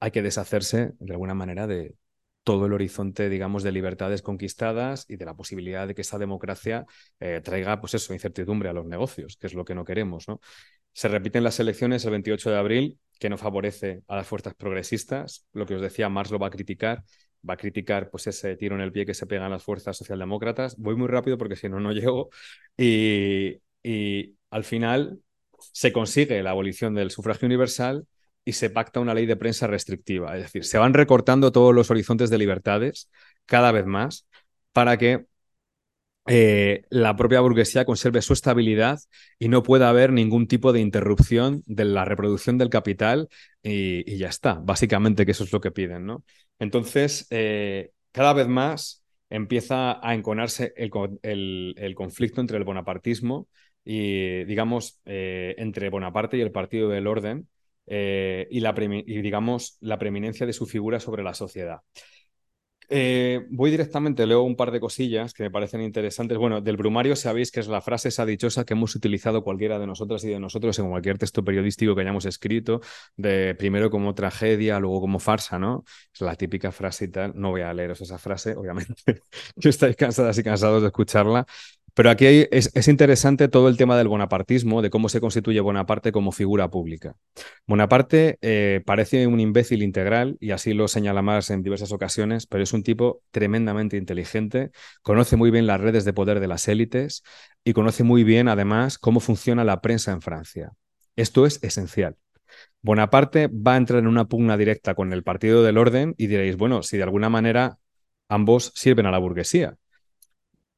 hay que deshacerse de alguna manera de todo el horizonte, digamos, de libertades conquistadas y de la posibilidad de que esa democracia eh, traiga, pues eso, incertidumbre a los negocios, que es lo que no queremos, ¿no? Se repiten las elecciones el 28 de abril, que no favorece a las fuerzas progresistas. Lo que os decía, Marx lo va a criticar. Va a criticar pues, ese tiro en el pie que se pegan las fuerzas socialdemócratas. Voy muy rápido porque si no, no llego. Y, y al final se consigue la abolición del sufragio universal y se pacta una ley de prensa restrictiva. Es decir, se van recortando todos los horizontes de libertades cada vez más para que eh, la propia burguesía conserve su estabilidad y no pueda haber ningún tipo de interrupción de la reproducción del capital y, ya está, básicamente que eso es lo que piden. Entonces, eh, cada vez más empieza a enconarse el, conflicto entre el bonapartismo y, digamos, eh, entre Bonaparte y el Partido del Orden y, y, digamos, la preeminencia de su figura sobre la sociedad. Eh, voy directamente, leo un par de cosillas que me parecen interesantes. Bueno, del brumario sabéis que es la frase esa dichosa que hemos utilizado cualquiera de nosotras y de nosotros en cualquier texto periodístico que hayamos escrito, de primero como tragedia, luego como farsa, ¿no? Es la típica frase y tal. No voy a leeros esa frase, obviamente. que estáis cansadas y cansados de escucharla, pero aquí es, interesante todo el tema del bonapartismo, de cómo se constituye Bonaparte como figura pública. Bonaparte eh, parece un imbécil integral, y así lo señala más en diversas ocasiones, pero es un tipo tremendamente inteligente, conoce muy bien las redes de poder de las élites y conoce muy bien, además, cómo funciona la prensa en Francia. Esto es esencial. Bonaparte va a entrar en una pugna directa con el Partido del Orden y diréis, bueno, si de alguna manera ambos sirven a la burguesía.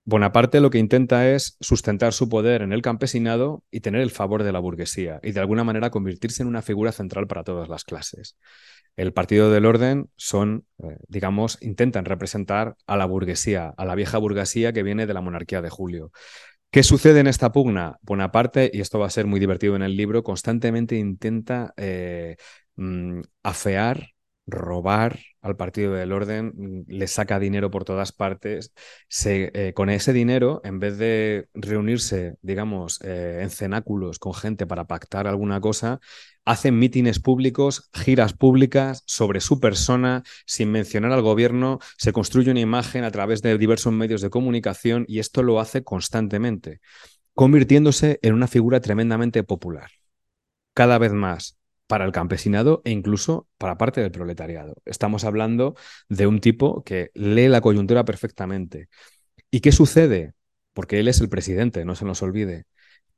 Bonaparte lo que intenta es sustentar su poder en el campesinado y tener el favor de la burguesía y de alguna manera convertirse en una figura central para todas las clases. El Partido del Orden son, eh, digamos, intentan representar a la burguesía, a la vieja burguesía que viene de la monarquía de Julio. ¿Qué sucede en esta pugna? Bonaparte, y esto va a ser muy divertido en el libro, constantemente intenta eh, mm, afear robar al partido del orden, mm, le saca dinero por todas partes. Eh, con ese dinero, en vez de reunirse, digamos, eh, en cenáculos con gente para pactar alguna cosa, hacen mítines públicos, giras públicas sobre su persona, sin mencionar al gobierno, se construye una imagen a través de diversos medios de comunicación y esto lo hace constantemente, convirtiéndose en una figura tremendamente popular. Cada vez más para el campesinado e incluso para parte del proletariado. Estamos hablando de un tipo que lee la coyuntura perfectamente. ¿Y qué sucede? Porque él es el presidente, no se nos olvide,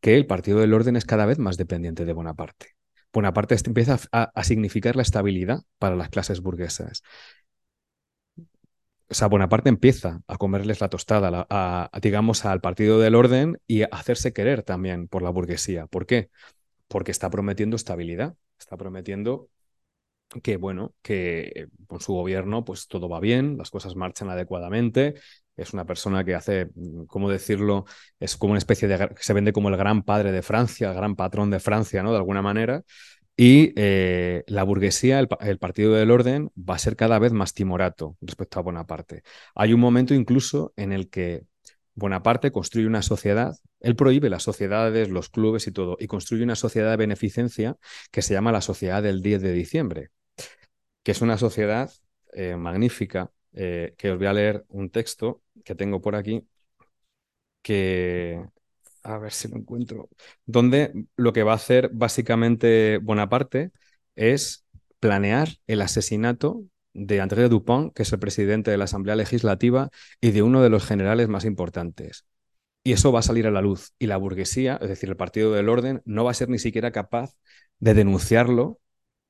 que el Partido del Orden es cada vez más dependiente de Bonaparte. Bonaparte empieza a, significar la estabilidad para las clases burguesas. O sea, Bonaparte empieza a comerles la tostada, digamos, al Partido del Orden y a hacerse querer también por la burguesía. ¿Por qué? Porque está prometiendo estabilidad está prometiendo que, bueno, que con su gobierno pues todo va bien, las cosas marchan adecuadamente. Es una persona que hace, mm, ¿cómo decirlo? Es como una especie de, se vende como el gran padre de Francia, el gran patrón de Francia, ¿no? De alguna manera. Y eh, la burguesía, el, el, Partido del Orden, va a ser cada vez más timorato respecto a Bonaparte. Hay un momento incluso en el que Bonaparte construye una sociedad, él prohíbe las sociedades, los clubes y todo, y construye una sociedad de beneficencia que se llama la Sociedad del 10 de diciembre, que es una sociedad eh, magnífica. Eh, que os voy a leer un texto que tengo por aquí, que, a ver si lo encuentro, donde lo que va a hacer básicamente Bonaparte es planear el asesinato de André Dupont, que es el presidente de la Asamblea Legislativa y de uno de los generales más importantes. Y eso va a salir a la luz. Y la burguesía, es decir, el Partido del Orden, no va a ser ni siquiera capaz de denunciarlo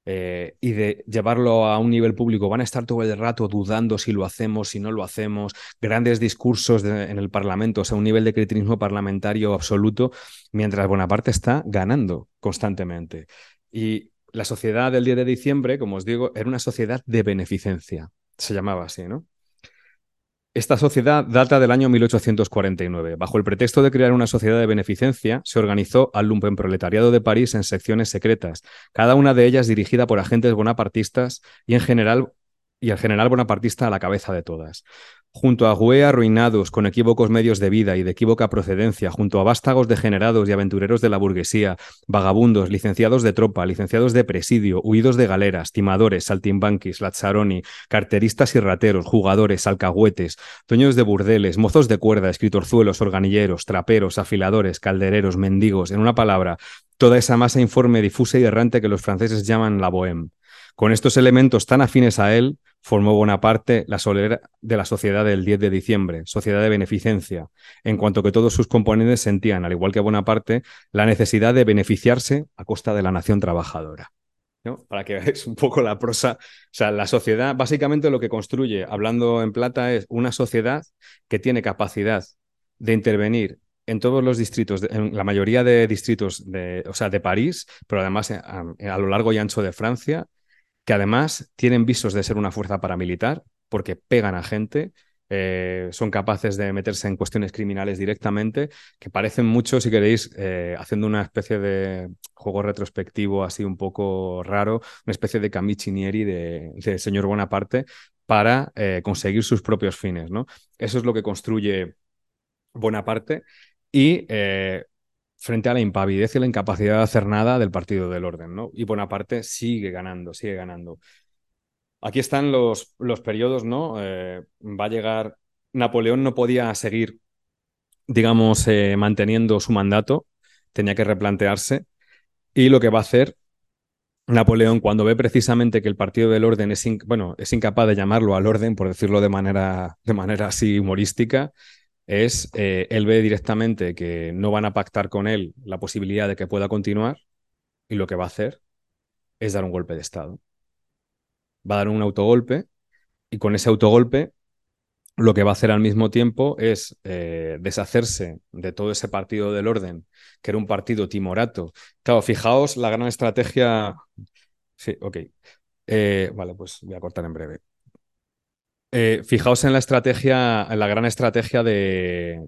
eh, y de llevarlo a un nivel público. Van a estar todo el rato dudando si lo hacemos, si no lo hacemos, grandes discursos en el Parlamento, o sea, un nivel de cretinismo parlamentario absoluto, mientras Bonaparte está ganando constantemente. Y la sociedad del 10 de diciembre, como os digo, era una sociedad de beneficencia, se llamaba así, ¿no? Esta sociedad data del año 1849. Bajo el pretexto de crear una sociedad de beneficencia, se organizó al lumpenproletariado de París en secciones secretas, cada una de ellas dirigida por agentes bonapartistas y en general y el general bonapartista a la cabeza de todas junto a Güe arruinados con equívocos medios de vida y de equívoca procedencia, junto a vástagos degenerados y aventureros de la burguesía, vagabundos, licenciados de tropa, licenciados de presidio, huidos de galeras, timadores, saltimbanquis, lazzaroni, carteristas y rateros, jugadores, alcahuetes, dueños de burdeles, mozos de cuerda, escritorzuelos, organilleros, traperos, afiladores, caldereros, mendigos, en una palabra, toda esa masa informe, difusa y errante que los franceses llaman la bohème. Con estos elementos tan afines a él, formó Bonaparte la solera de la sociedad del 10 de diciembre, sociedad de beneficencia, en cuanto que todos sus componentes sentían, al igual que Bonaparte, la necesidad de beneficiarse a costa de la nación trabajadora. Para que veáis un poco la prosa. O sea, la sociedad, básicamente lo que construye, hablando en plata, es una sociedad que tiene capacidad de intervenir en todos los distritos, en la mayoría de distritos de, o sea, de París, pero además a, a lo largo y ancho de Francia, que además tienen visos de ser una fuerza paramilitar porque pegan a gente, eh, son capaces de meterse en cuestiones criminales directamente, que parecen mucho, si queréis, eh, haciendo una especie de juego retrospectivo así un poco raro, una especie de camichinieri de, de señor Bonaparte para eh, conseguir sus propios fines. ¿no? Eso es lo que construye Bonaparte y frente a la impavidez y la incapacidad de hacer nada del partido del orden, ¿no? Y Bonaparte sigue ganando, sigue ganando. Aquí están los, los periodos, ¿no? Eh, va a llegar. Napoleón no podía seguir, digamos, eh, manteniendo su mandato, tenía que replantearse. Y lo que va a hacer Napoleón, cuando ve precisamente que el partido del orden es, bueno, es incapaz de llamarlo al orden, por decirlo de manera, de manera así humorística, es, eh, él ve directamente que no van a pactar con él la posibilidad de que pueda continuar y lo que va a hacer es dar un golpe de Estado. Va a dar un autogolpe y con ese autogolpe lo que va a hacer al mismo tiempo es eh, deshacerse de todo ese partido del orden, que era un partido timorato. Claro, fijaos la gran estrategia. Sí, ok. Eh, vale, pues voy a cortar en breve. Eh, fijaos en la estrategia, en la gran estrategia de,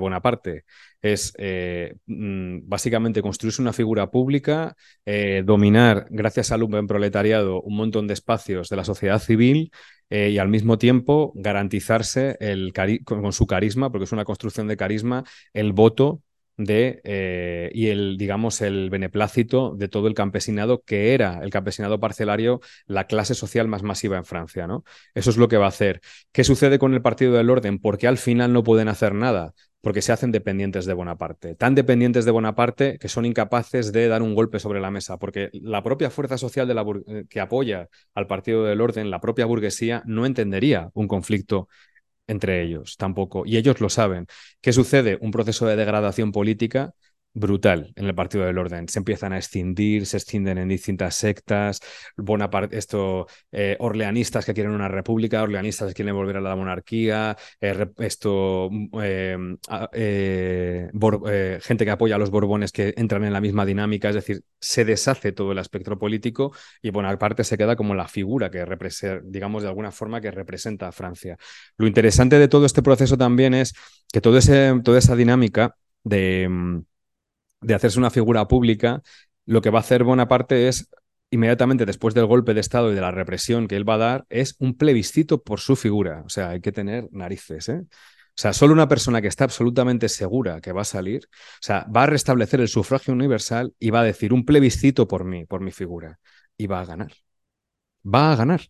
Bonaparte. Es eh, mm, básicamente construirse una figura pública, eh, dominar, gracias al buen proletariado, un montón de espacios de la sociedad civil y al mismo tiempo garantizarse el con, su carisma, porque es una construcción de carisma, el voto eh, y el, digamos, el beneplácito de todo el campesinado, que era el campesinado parcelario, la clase social más masiva en Francia, ¿no? Eso es lo que va a hacer. ¿Qué sucede con el Partido del Orden? Porque al final no pueden hacer nada? Porque se hacen dependientes de Bonaparte. Tan dependientes de Bonaparte que son incapaces de dar un golpe sobre la mesa, porque la propia fuerza social de la eh, que apoya al Partido del Orden, la propia burguesía, no entendería un conflicto entre ellos tampoco. Y ellos lo saben. ¿Qué sucede? Un proceso de degradación política brutal en el Partido del Orden. Se empiezan a escindir, se escinden en distintas sectas, Bonaparte, esto, eh, orleanistas que quieren una república, orleanistas que quieren volver a la monarquía, eh, esto, mm, eh, gente que apoya a los Borbones que entran en la misma dinámica, es decir, se deshace todo el espectro político y Bonaparte se queda como la figura que representa, digamos, de alguna forma que representa a Francia. Lo interesante de todo este proceso también es que todo ese, toda esa dinámica de mm, de hacerse una figura pública, lo que va a hacer Bonaparte es, inmediatamente después del golpe de Estado y de la represión que él va a dar, es un plebiscito por su figura. O sea, hay que tener narices, ¿eh? O sea, solo una persona que está absolutamente segura que va a salir, o sea, va a restablecer el sufragio universal y va a decir un plebiscito por mí, por mi figura. Y va a ganar. Va a ganar.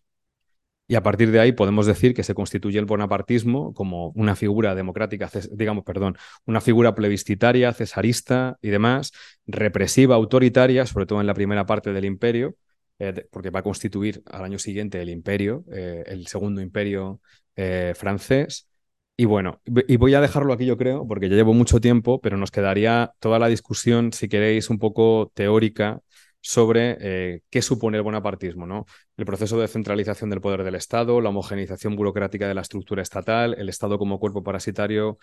Y a partir de ahí podemos decir que se constituye el bonapartismo como una figura democrática, digamos, perdón, una figura plebiscitaria, cesarista y demás, represiva, autoritaria, sobre todo en la primera parte del imperio, eh, porque va a constituir al año siguiente el imperio, eh, el segundo imperio eh, francés. Y bueno, y voy a dejarlo aquí yo creo, porque ya llevo mucho tiempo, pero nos quedaría toda la discusión, si queréis, un poco teórica sobre eh, qué supone el bonapartismo, ¿no? El proceso de centralización del poder del Estado, la homogeneización burocrática de la estructura estatal, el Estado como cuerpo parasitario,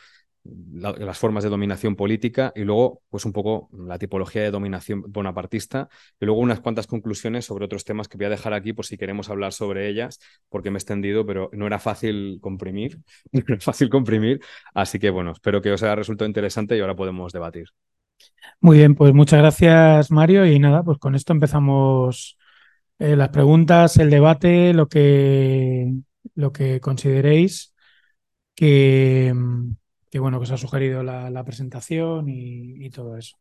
las formas de dominación política y luego, pues un poco la tipología de dominación bonapartista y luego unas cuantas conclusiones sobre otros temas que voy a dejar aquí por si queremos hablar sobre ellas, porque me he extendido, pero no era fácil comprimir, no era fácil comprimir, así que bueno, espero que os haya resultado interesante y ahora podemos debatir. Muy bien, pues muchas gracias Mario y nada, pues con esto empezamos eh, las preguntas, el debate, lo que, lo que consideréis que, bueno, que os ha sugerido la, presentación y, y, todo eso.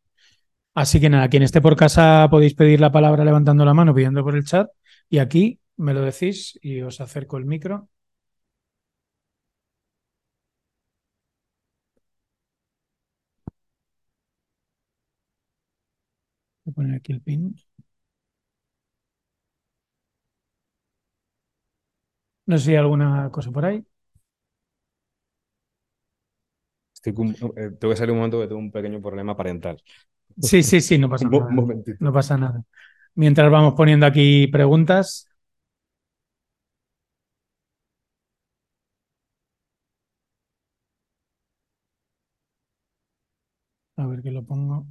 Así que nada, quien esté por casa podéis pedir la palabra levantando la mano, pidiendo por el chat y aquí me lo decís y os acerco el micro. A poner aquí el pin. No sé si hay alguna cosa por ahí. Estoy eh, tengo que salir un momento que tengo un pequeño problema parental. Sí, sí, sí, no pasa nada. No pasa nada. Mientras vamos poniendo aquí preguntas. A ver que lo pongo.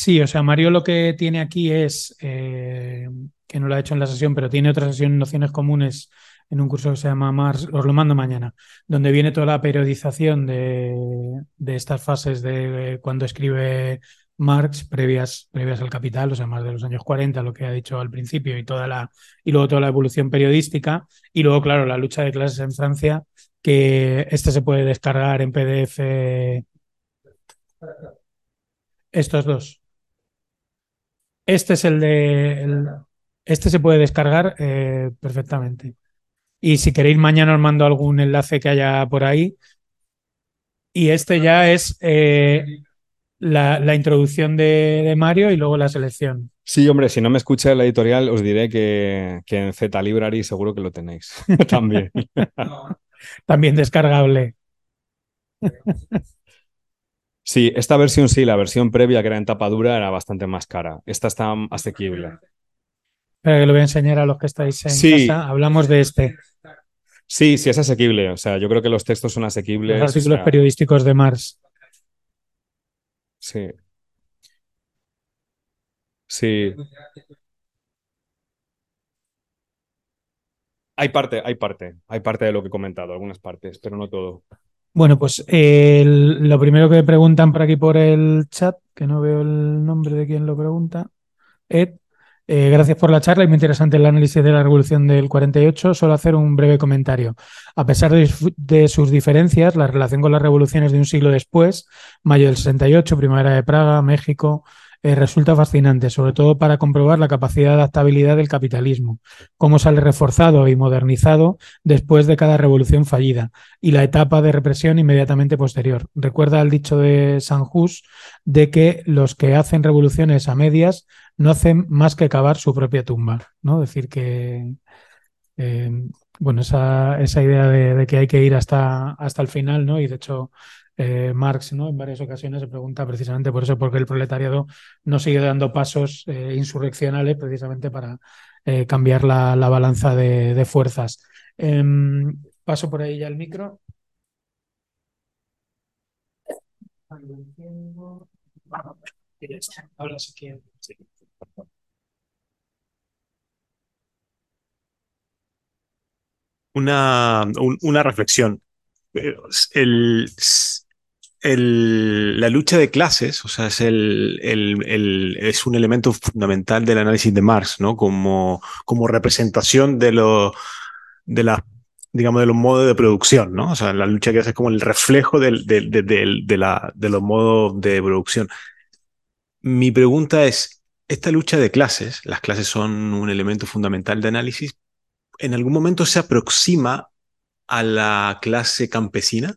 Sí, o sea, Mario lo que tiene aquí es, eh, que no lo ha hecho en la sesión, pero tiene otra sesión, nociones comunes, en un curso que se llama Mars, os lo mando mañana, donde viene toda la periodización de, estas fases de cuando escribe Marx previas, previas al Capital, o sea, más de los años 40, lo que ha dicho al principio, y, toda la, y luego toda la evolución periodística, y luego, claro, la lucha de clases en Francia, que este se puede descargar en PDF. Estos dos. Este es el de. este se puede descargar eh, perfectamente. Y si queréis, mañana os mando algún enlace que haya por ahí. Y este ya es eh, la, introducción de, Mario y luego la selección. Sí, hombre, si no me escucha la editorial, os diré que, que en Z Library seguro que lo tenéis también. también descargable. Sí, esta versión sí, la versión previa que era en tapa dura era bastante más cara. Esta está asequible. Pero que lo voy a enseñar a los que estáis en casa. Hablamos de este. Sí, sí es asequible. O sea, yo creo que los textos son asequibles. Los artículos periodísticos de Mars. Sí. Sí. Hay parte, hay parte, hay parte de lo que he comentado, algunas partes, pero no todo. Bueno, pues lo primero que preguntan por aquí por el chat, que no veo el nombre de quien lo pregunta, Ed, eh, gracias por la charla y muy interesante el análisis de la revolución del 48. Solo hacer un breve comentario. A pesar de, de, sus diferencias, la relación con las revoluciones de un siglo después, mayo del 68, primavera de Praga, México, eh, resulta fascinante, sobre todo para comprobar la capacidad de adaptabilidad del capitalismo, cómo sale reforzado y modernizado después de cada revolución fallida y la etapa de represión inmediatamente posterior. Recuerda el dicho de San Just de que los que hacen revoluciones a medias no hacen más que cavar su propia tumba, ¿no? Decir que eh, bueno, esa, esa idea de, de, que hay que ir hasta, hasta el final, ¿no? Y de hecho, eh, Marx ¿no? en varias ocasiones se pregunta precisamente por eso, porque el proletariado no sigue dando pasos eh, insurreccionales precisamente para eh, cambiar la, balanza de, fuerzas. Em, paso por ahí ya el micro. Una, una reflexión. El, la lucha de clases, o sea, es, el, es un elemento fundamental del análisis de Marx, ¿no? Como, representación de, de, digamos, de los modos de producción, ¿no? O sea, la lucha de clases es como el reflejo del, de, de los modos de producción. Mi pregunta es, esta lucha de clases, las clases son un elemento fundamental de análisis, ¿en algún momento se aproxima a la clase campesina?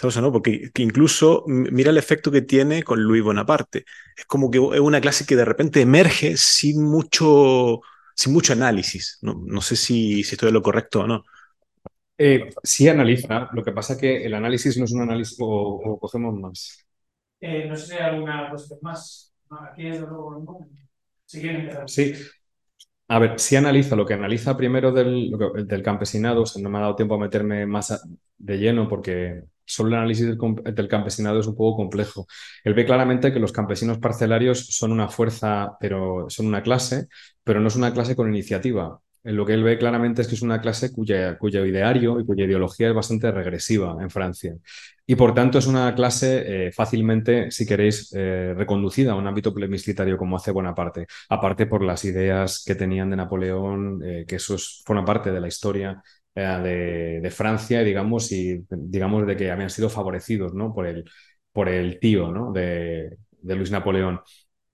¿Sabes o no? Porque que incluso mira el efecto que tiene con Luis Bonaparte. Es como que es una clase que de repente emerge sin mucho, sin mucho análisis. No, no sé si, si estoy en lo correcto o no. Eh, sí analiza, lo que pasa que el análisis no es un análisis o, o cogemos más. Eh, no sé si hay alguna cuestión más. Aquí desde luego no. Si quieren Sí. A ver, sí analiza lo que analiza primero del, del campesinado, o sea, no me ha dado tiempo a meterme más de lleno porque solo el análisis del, campesinado es un poco complejo. Él ve claramente que los campesinos parcelarios son una fuerza, pero son una clase, pero no es una clase con iniciativa. Eh, Lo que él ve claramente es que es una clase cuya, cuyo ideario y cuya ideología es bastante regresiva en Francia. Y por tanto es una clase eh, fácilmente, si queréis, eh, reconducida a un ámbito plebiscitario como hace Bonaparte aparte por las ideas que tenían de Napoleón, que eso es- forma parte de la historia de, de Francia, digamos, y digamos de que habían sido favorecidos, ¿no? por el, por el tío, ¿no? de, de Luis Napoleón.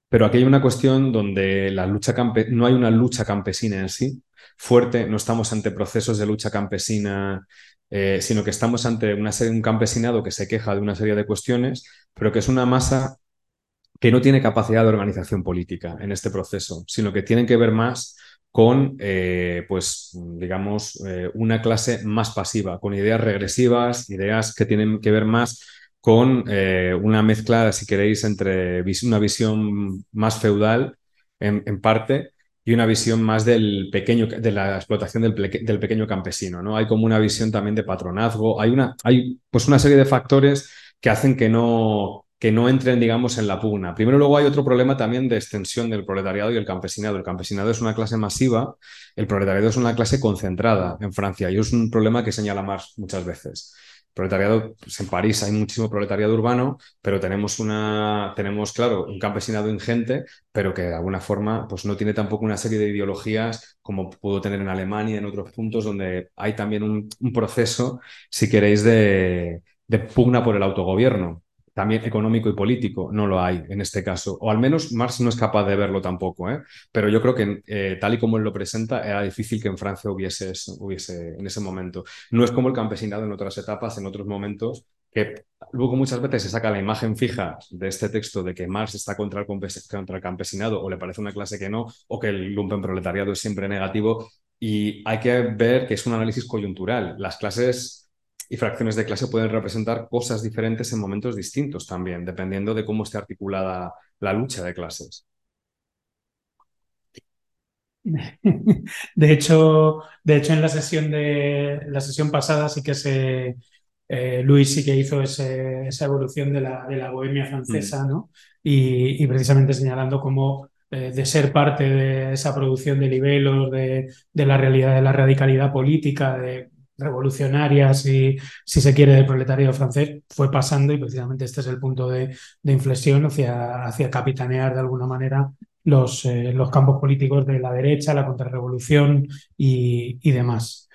Pero aquí hay una cuestión donde la lucha no hay una lucha campesina en sí fuerte, no estamos ante procesos de lucha campesina, eh, sino que estamos ante una serie, un campesinado que se queja de una serie de cuestiones, pero que es una masa que no tiene capacidad de organización política en este proceso, sino que tienen que ver más con, eh, pues, digamos, eh, una clase más pasiva, con ideas regresivas, ideas que tienen que ver más con eh, una mezcla, si queréis, entre una visión más feudal, en, parte, y una visión más del pequeño, de la explotación del, del pequeño campesino, ¿no? Hay como una visión también de patronazgo, hay una, hay pues una serie de factores que hacen que no, que no entren, digamos, en la pugna. Primero, luego hay otro problema también de extensión del proletariado y el campesinado. El campesinado es una clase masiva, el proletariado es una clase concentrada en Francia y es un problema que señala Marx muchas veces. Proletariado, pues en París hay muchísimo proletariado urbano, pero tenemos una, tenemos, claro, un campesinado ingente, pero que de alguna forma, pues no tiene tampoco una serie de ideologías como pudo tener en Alemania, en otros puntos donde hay también un, proceso, si queréis, de, de pugna por el autogobierno, también económico y político. No lo hay en este caso, o al menos Marx no es capaz de verlo tampoco, ¿eh? pero yo creo que eh, tal y como él lo presenta, era difícil que en Francia hubiese, hubiese en ese momento. No es como el campesinado en otras etapas, en otros momentos, que luego muchas veces se saca la imagen fija de este texto de que Marx está contra el, campesinado o le parece una clase que no, o que el lumpenproletariado es siempre negativo. Y hay que ver que es un análisis coyuntural. Las clases y fracciones de clase pueden representar cosas diferentes en momentos distintos también, dependiendo de cómo esté articulada la lucha de clases. De hecho, de hecho, en la sesión de la sesión pasada sí que se eh, Luis sí que hizo ese- esa evolución de la, de la bohemia francesa, ¿no? Y, y precisamente señalando cómo eh, de ser parte de esa producción de libelos, de, de la realidad de la radicalidad política, de revolucionaria, si, si se quiere, del proletariado francés, fue pasando y precisamente este es el punto de, de inflexión hacia, hacia capitanear de alguna manera los, eh, los campos políticos de la derecha, la contrarrevolución y, y demás.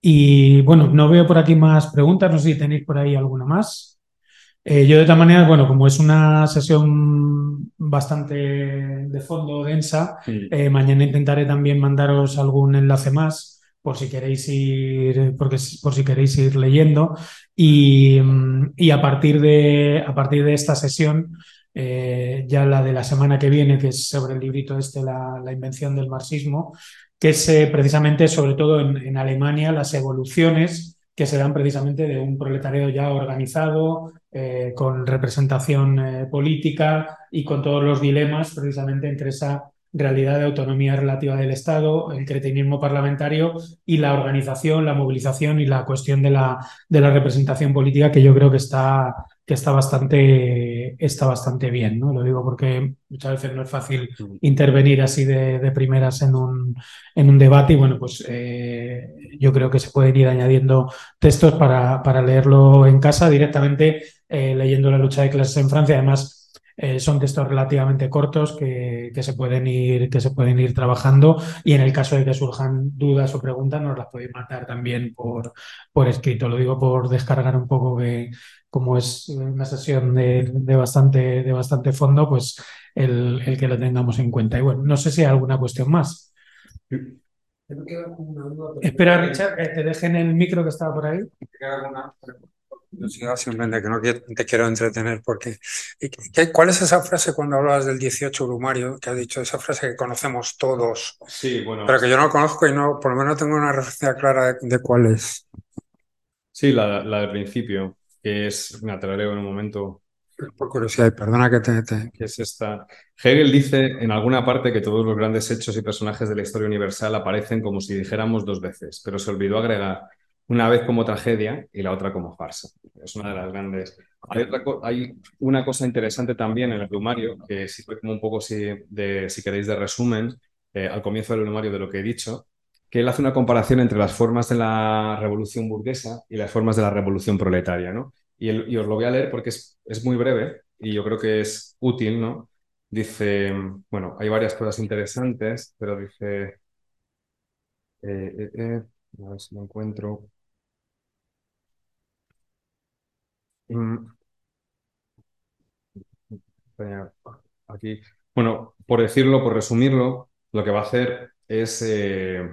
Y bueno, no veo por aquí más preguntas, no sé si tenéis por ahí alguna más. Eh, yo de todas maneras, bueno, como es una sesión bastante de fondo densa, eh, mañana intentaré también mandaros algún enlace más por si queréis ir, porque, por si queréis ir leyendo. Y, mm, y a, partir de, a partir de esta sesión, eh, ya la de la semana que viene, que es sobre el librito este, la, la invención del marxismo, que es eh, precisamente, sobre todo en, en Alemania, las evoluciones que se dan precisamente de un proletariado ya organizado, eh, con representación política y con todos los dilemas precisamente entre esa realidad de autonomía relativa del Estado, el cretinismo parlamentario y la organización, la movilización y la cuestión de la, de la representación política que yo creo que está, que está, bastante, está bastante bien. ¿no? Lo digo porque muchas veces no es fácil intervenir así de, de primeras en un, en un debate y bueno, pues eh, yo creo que se pueden ir añadiendo textos para, para leerlo en casa directamente eh, leyendo la lucha de clases en Francia. Además, eh, son textos relativamente cortos que, que, se pueden ir, que se pueden ir trabajando y en el caso de que surjan dudas o preguntas nos las podéis matar también por, por escrito. Lo digo por descargar un poco que como es una sesión de, de bastante, de bastante fondo, pues el, el, que lo tengamos en cuenta. Y bueno, no sé si hay alguna cuestión más. Espera, Richard, que te dejen el micro que estaba por ahí. Simplemente que no te quiero entretener porque ¿cuál es esa frase cuando hablas del 18 Brumario que ha dicho esa frase que conocemos todos? Sí, bueno. Pero que yo no conozco y no, por lo menos tengo una referencia clara de, de cuál es. Sí, la, la, del principio, que es, me leo en un momento. Por curiosidad, perdona que te, te... Que es esta. Hegel dice en alguna parte que todos los grandes hechos y personajes de la historia universal aparecen como si dijéramos dos veces, pero se olvidó agregar una vez como tragedia y la otra como farsa. Es una de las grandes. Hay, una cosa interesante también en el plumario, que sirve como un poco, si, de, si queréis, de resumen eh, al comienzo del plumario de lo que he dicho, que él hace una comparación entre las formas de la revolución burguesa y las formas de la revolución proletaria. ¿no? Y, el, y os lo voy a leer porque es, es muy breve y yo creo que es útil. ¿no? Dice, bueno, hay varias cosas interesantes, pero dice. Eh, eh, eh, a ver si lo encuentro. Aquí, bueno, por decirlo, por resumirlo, lo que va a hacer es eh,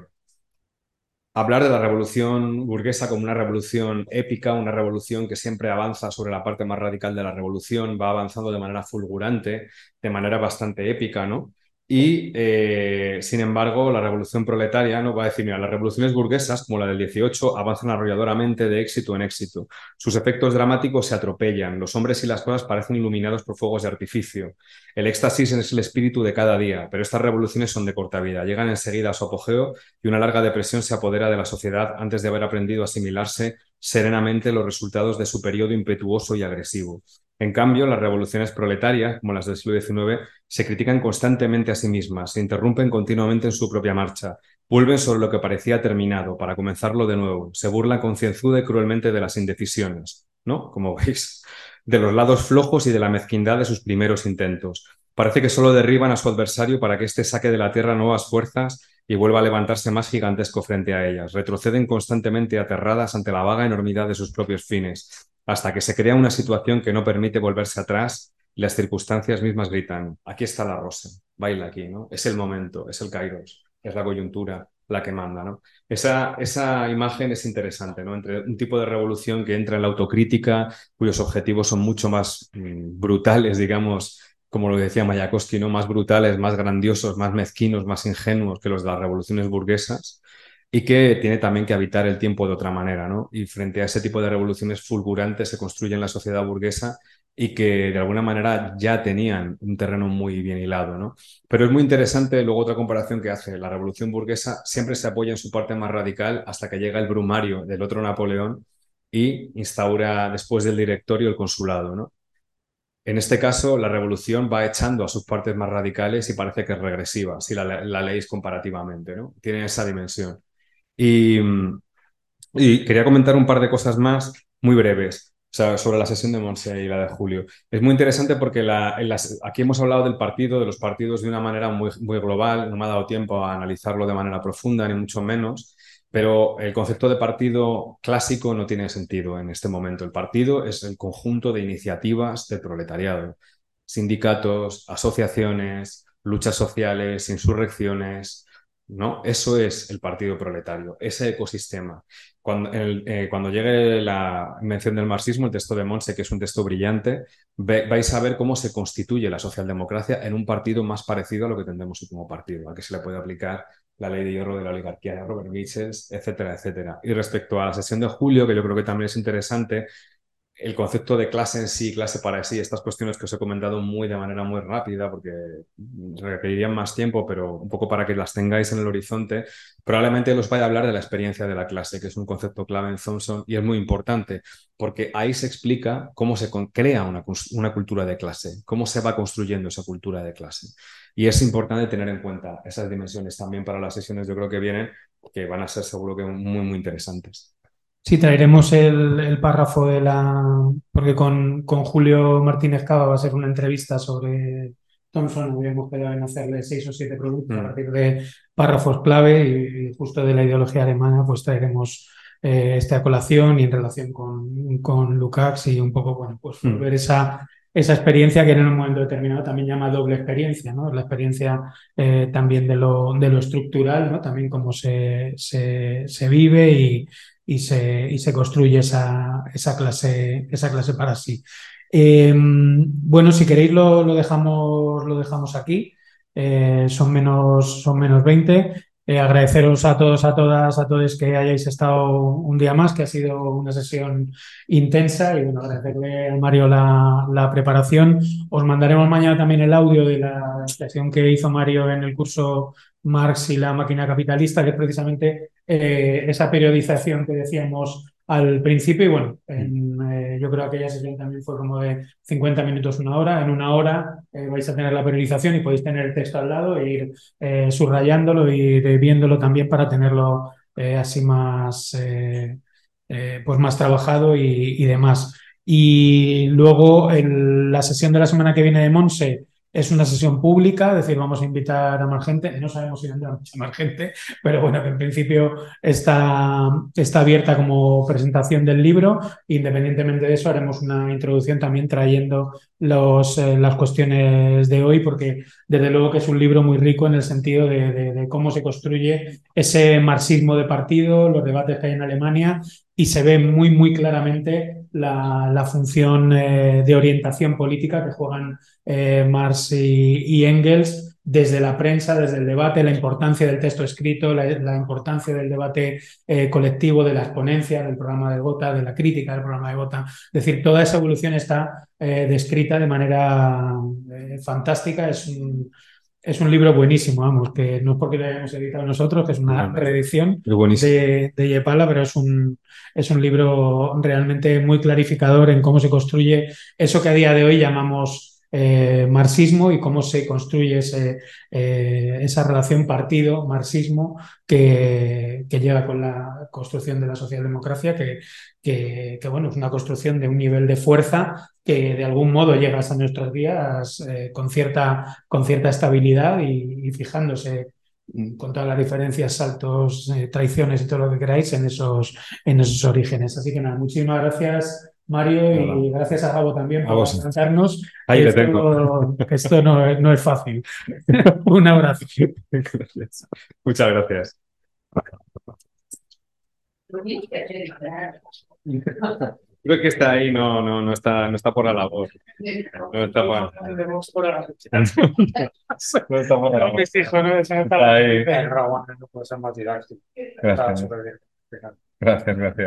hablar de la revolución burguesa como una revolución épica, una revolución que siempre avanza sobre la parte más radical de la revolución, va avanzando de manera fulgurante, de manera bastante épica, ¿no? Y, eh, sin embargo, la revolución proletaria no va a decir, mira, las revoluciones burguesas, como la del 18, avanzan arrolladoramente de éxito en éxito. Sus efectos dramáticos se atropellan, los hombres y las cosas parecen iluminados por fuegos de artificio. El éxtasis es el espíritu de cada día, pero estas revoluciones son de corta vida, llegan enseguida a su apogeo y una larga depresión se apodera de la sociedad antes de haber aprendido a asimilarse serenamente los resultados de su periodo impetuoso y agresivo. En cambio, las revoluciones proletarias, como las del siglo XIX, se critican constantemente a sí mismas, se interrumpen continuamente en su propia marcha, vuelven sobre lo que parecía terminado para comenzarlo de nuevo, se burlan concienzuda y cruelmente de las indecisiones, ¿no? Como veis, de los lados flojos y de la mezquindad de sus primeros intentos. Parece que solo derriban a su adversario para que éste saque de la tierra nuevas fuerzas y vuelva a levantarse más gigantesco frente a ellas. Retroceden constantemente aterradas ante la vaga enormidad de sus propios fines hasta que se crea una situación que no permite volverse atrás las circunstancias mismas gritan, aquí está la rosa, baila aquí, ¿no? Es el momento, es el kairos, es la coyuntura la que manda, ¿no? Esa, esa imagen es interesante, ¿no? Entre un tipo de revolución que entra en la autocrítica, cuyos objetivos son mucho más mm, brutales, digamos, como lo decía Mayakovsky, ¿no? Más brutales, más grandiosos, más mezquinos, más ingenuos que los de las revoluciones burguesas, y que tiene también que habitar el tiempo de otra manera, ¿no? Y frente a ese tipo de revoluciones fulgurantes construye en la sociedad burguesa y que de alguna manera ya tenían un terreno muy bien hilado, ¿no? Pero es muy interesante luego otra comparación que hace. La revolución burguesa siempre se apoya en su parte más radical hasta que llega el brumario del otro Napoleón y instaura después del directorio el consulado, ¿no? En este caso, la revolución va echando a sus partes más radicales y parece que es regresiva, si la, la leéis comparativamente, ¿no? Tiene esa dimensión. Y, y, quería comentar un par de cosas más muy breves sobre la sesión de Monse y la de Julio. Es muy interesante porque la, las, aquí hemos hablado del partido, de los partidos de una manera muy, muy global, no me ha dado tiempo a analizarlo de manera profunda, ni mucho menos, pero el concepto de partido clásico no tiene sentido en este momento. El partido es el conjunto de iniciativas del proletariado, sindicatos, asociaciones, luchas sociales, insurrecciones, ¿no? Eso es el partido proletario, ese ecosistema. Cuando, eh, cuando llegue la mención del marxismo, el texto de Monse, que es un texto brillante, vais a ver cómo se constituye la socialdemocracia en un partido más parecido a lo que tendremos como partido, a que se le puede aplicar la ley de hierro de la oligarquía de Robert Michels, etcétera, etcétera. Y respecto a la sesión de julio, que yo creo que también es interesante, el concepto de clase en sí, clase para sí, estas cuestiones que os he comentado muy de manera muy rápida porque requerirían más tiempo, pero un poco para que las tengáis en el horizonte, probablemente os vaya a hablar de la experiencia de la clase, que es un concepto clave en Thompson y es muy importante porque ahí se explica cómo se crea una, una cultura de clase, cómo se va construyendo esa cultura de clase. Y es importante tener en cuenta esas dimensiones también para las sesiones, yo creo que vienen, que van a ser seguro que muy, muy interesantes. Sí, traeremos el, el párrafo de la. Porque con, con Julio Martínez Cava va a ser una entrevista sobre Thompson. Habíamos quedado en hacerle seis o siete productos a Mm. partir de párrafos clave y, y justo de la ideología alemana, pues traeremos eh, esta colación y en relación con, con Lukács y un poco, bueno, pues Mm. volver esa, esa experiencia que en un momento determinado también llama doble experiencia, ¿no? La experiencia eh, también de lo, de lo estructural, ¿no? También cómo se, se, se vive y, y, se, y se construye esa, esa, clase, esa clase para sí. Eh, bueno, si queréis lo, lo, dejamos, lo dejamos aquí. Eh, son, menos, son menos 20. Eh, agradeceros a todos, a todas, a todos que hayáis estado un día más, que ha sido una sesión intensa y bueno, agradecerle a Mario la, la preparación. Os mandaremos mañana también el audio de la sesión que hizo Mario en el curso Marx y la máquina capitalista, que es precisamente eh, esa periodización que decíamos al principio. Y bueno, en, eh, yo creo que aquella sesión también fue como de 50 minutos, una hora. En una hora eh, vais a tener la periodización y podéis tener el texto al lado e ir subrayándolo e ir viéndolo también para tenerlo así más, pues más trabajado y, demás. Y luego el, la sesión de la semana que viene de Monse es una sesión pública, es decir, vamos a invitar a más gente. No sabemos si vendrá mucha más gente, pero bueno, que en principio está, está abierta como presentación del libro. Independientemente de eso, haremos una introducción también trayendo los, eh, las cuestiones de hoy, porque desde luego que es un libro muy rico en el sentido de, de, de cómo se construye ese marxismo de partido, los debates que hay en Alemania y se ve muy, muy claramente la, función eh, de orientación política que juegan eh, Marx y, Engels desde la prensa, desde el debate, la importancia del texto escrito, la, importancia del debate eh, colectivo, de las ponencias, del programa de Gota, de la crítica del programa de Gota. Es decir, toda esa evolución está descrita de manera fantástica. Es un, es un libro buenísimo, vamos, que no es porque lo hayamos editado nosotros, que es una Bueno, reedición de, de Yepala, pero es un, es un libro realmente muy clarificador en cómo se construye eso que a día de hoy llamamos eh, marxismo y cómo se construye eh, esa relación partido-marxismo que, que, llega con la construcción de la socialdemocracia, que, que, que, bueno, es una construcción de un nivel de fuerza que de algún modo llega hasta nuestros días eh, con, cierta, con cierta estabilidad y, fijándose con todas las diferencias, saltos, traiciones y todo lo que queráis en esos, en esos orígenes. Así que nada, muchísimas gracias. Mario, y gracias a Gabo también por presentarnos. Ahí esto, le tengo. Esto no, es, no es fácil. Un abrazo. Gracias. Muchas gracias. Creo que está ahí, no, no, no, está, no está por la labor. No está por, no está por la labor. Está ahí. No puede ser más didáctico. Gracias. Gracias, gracias.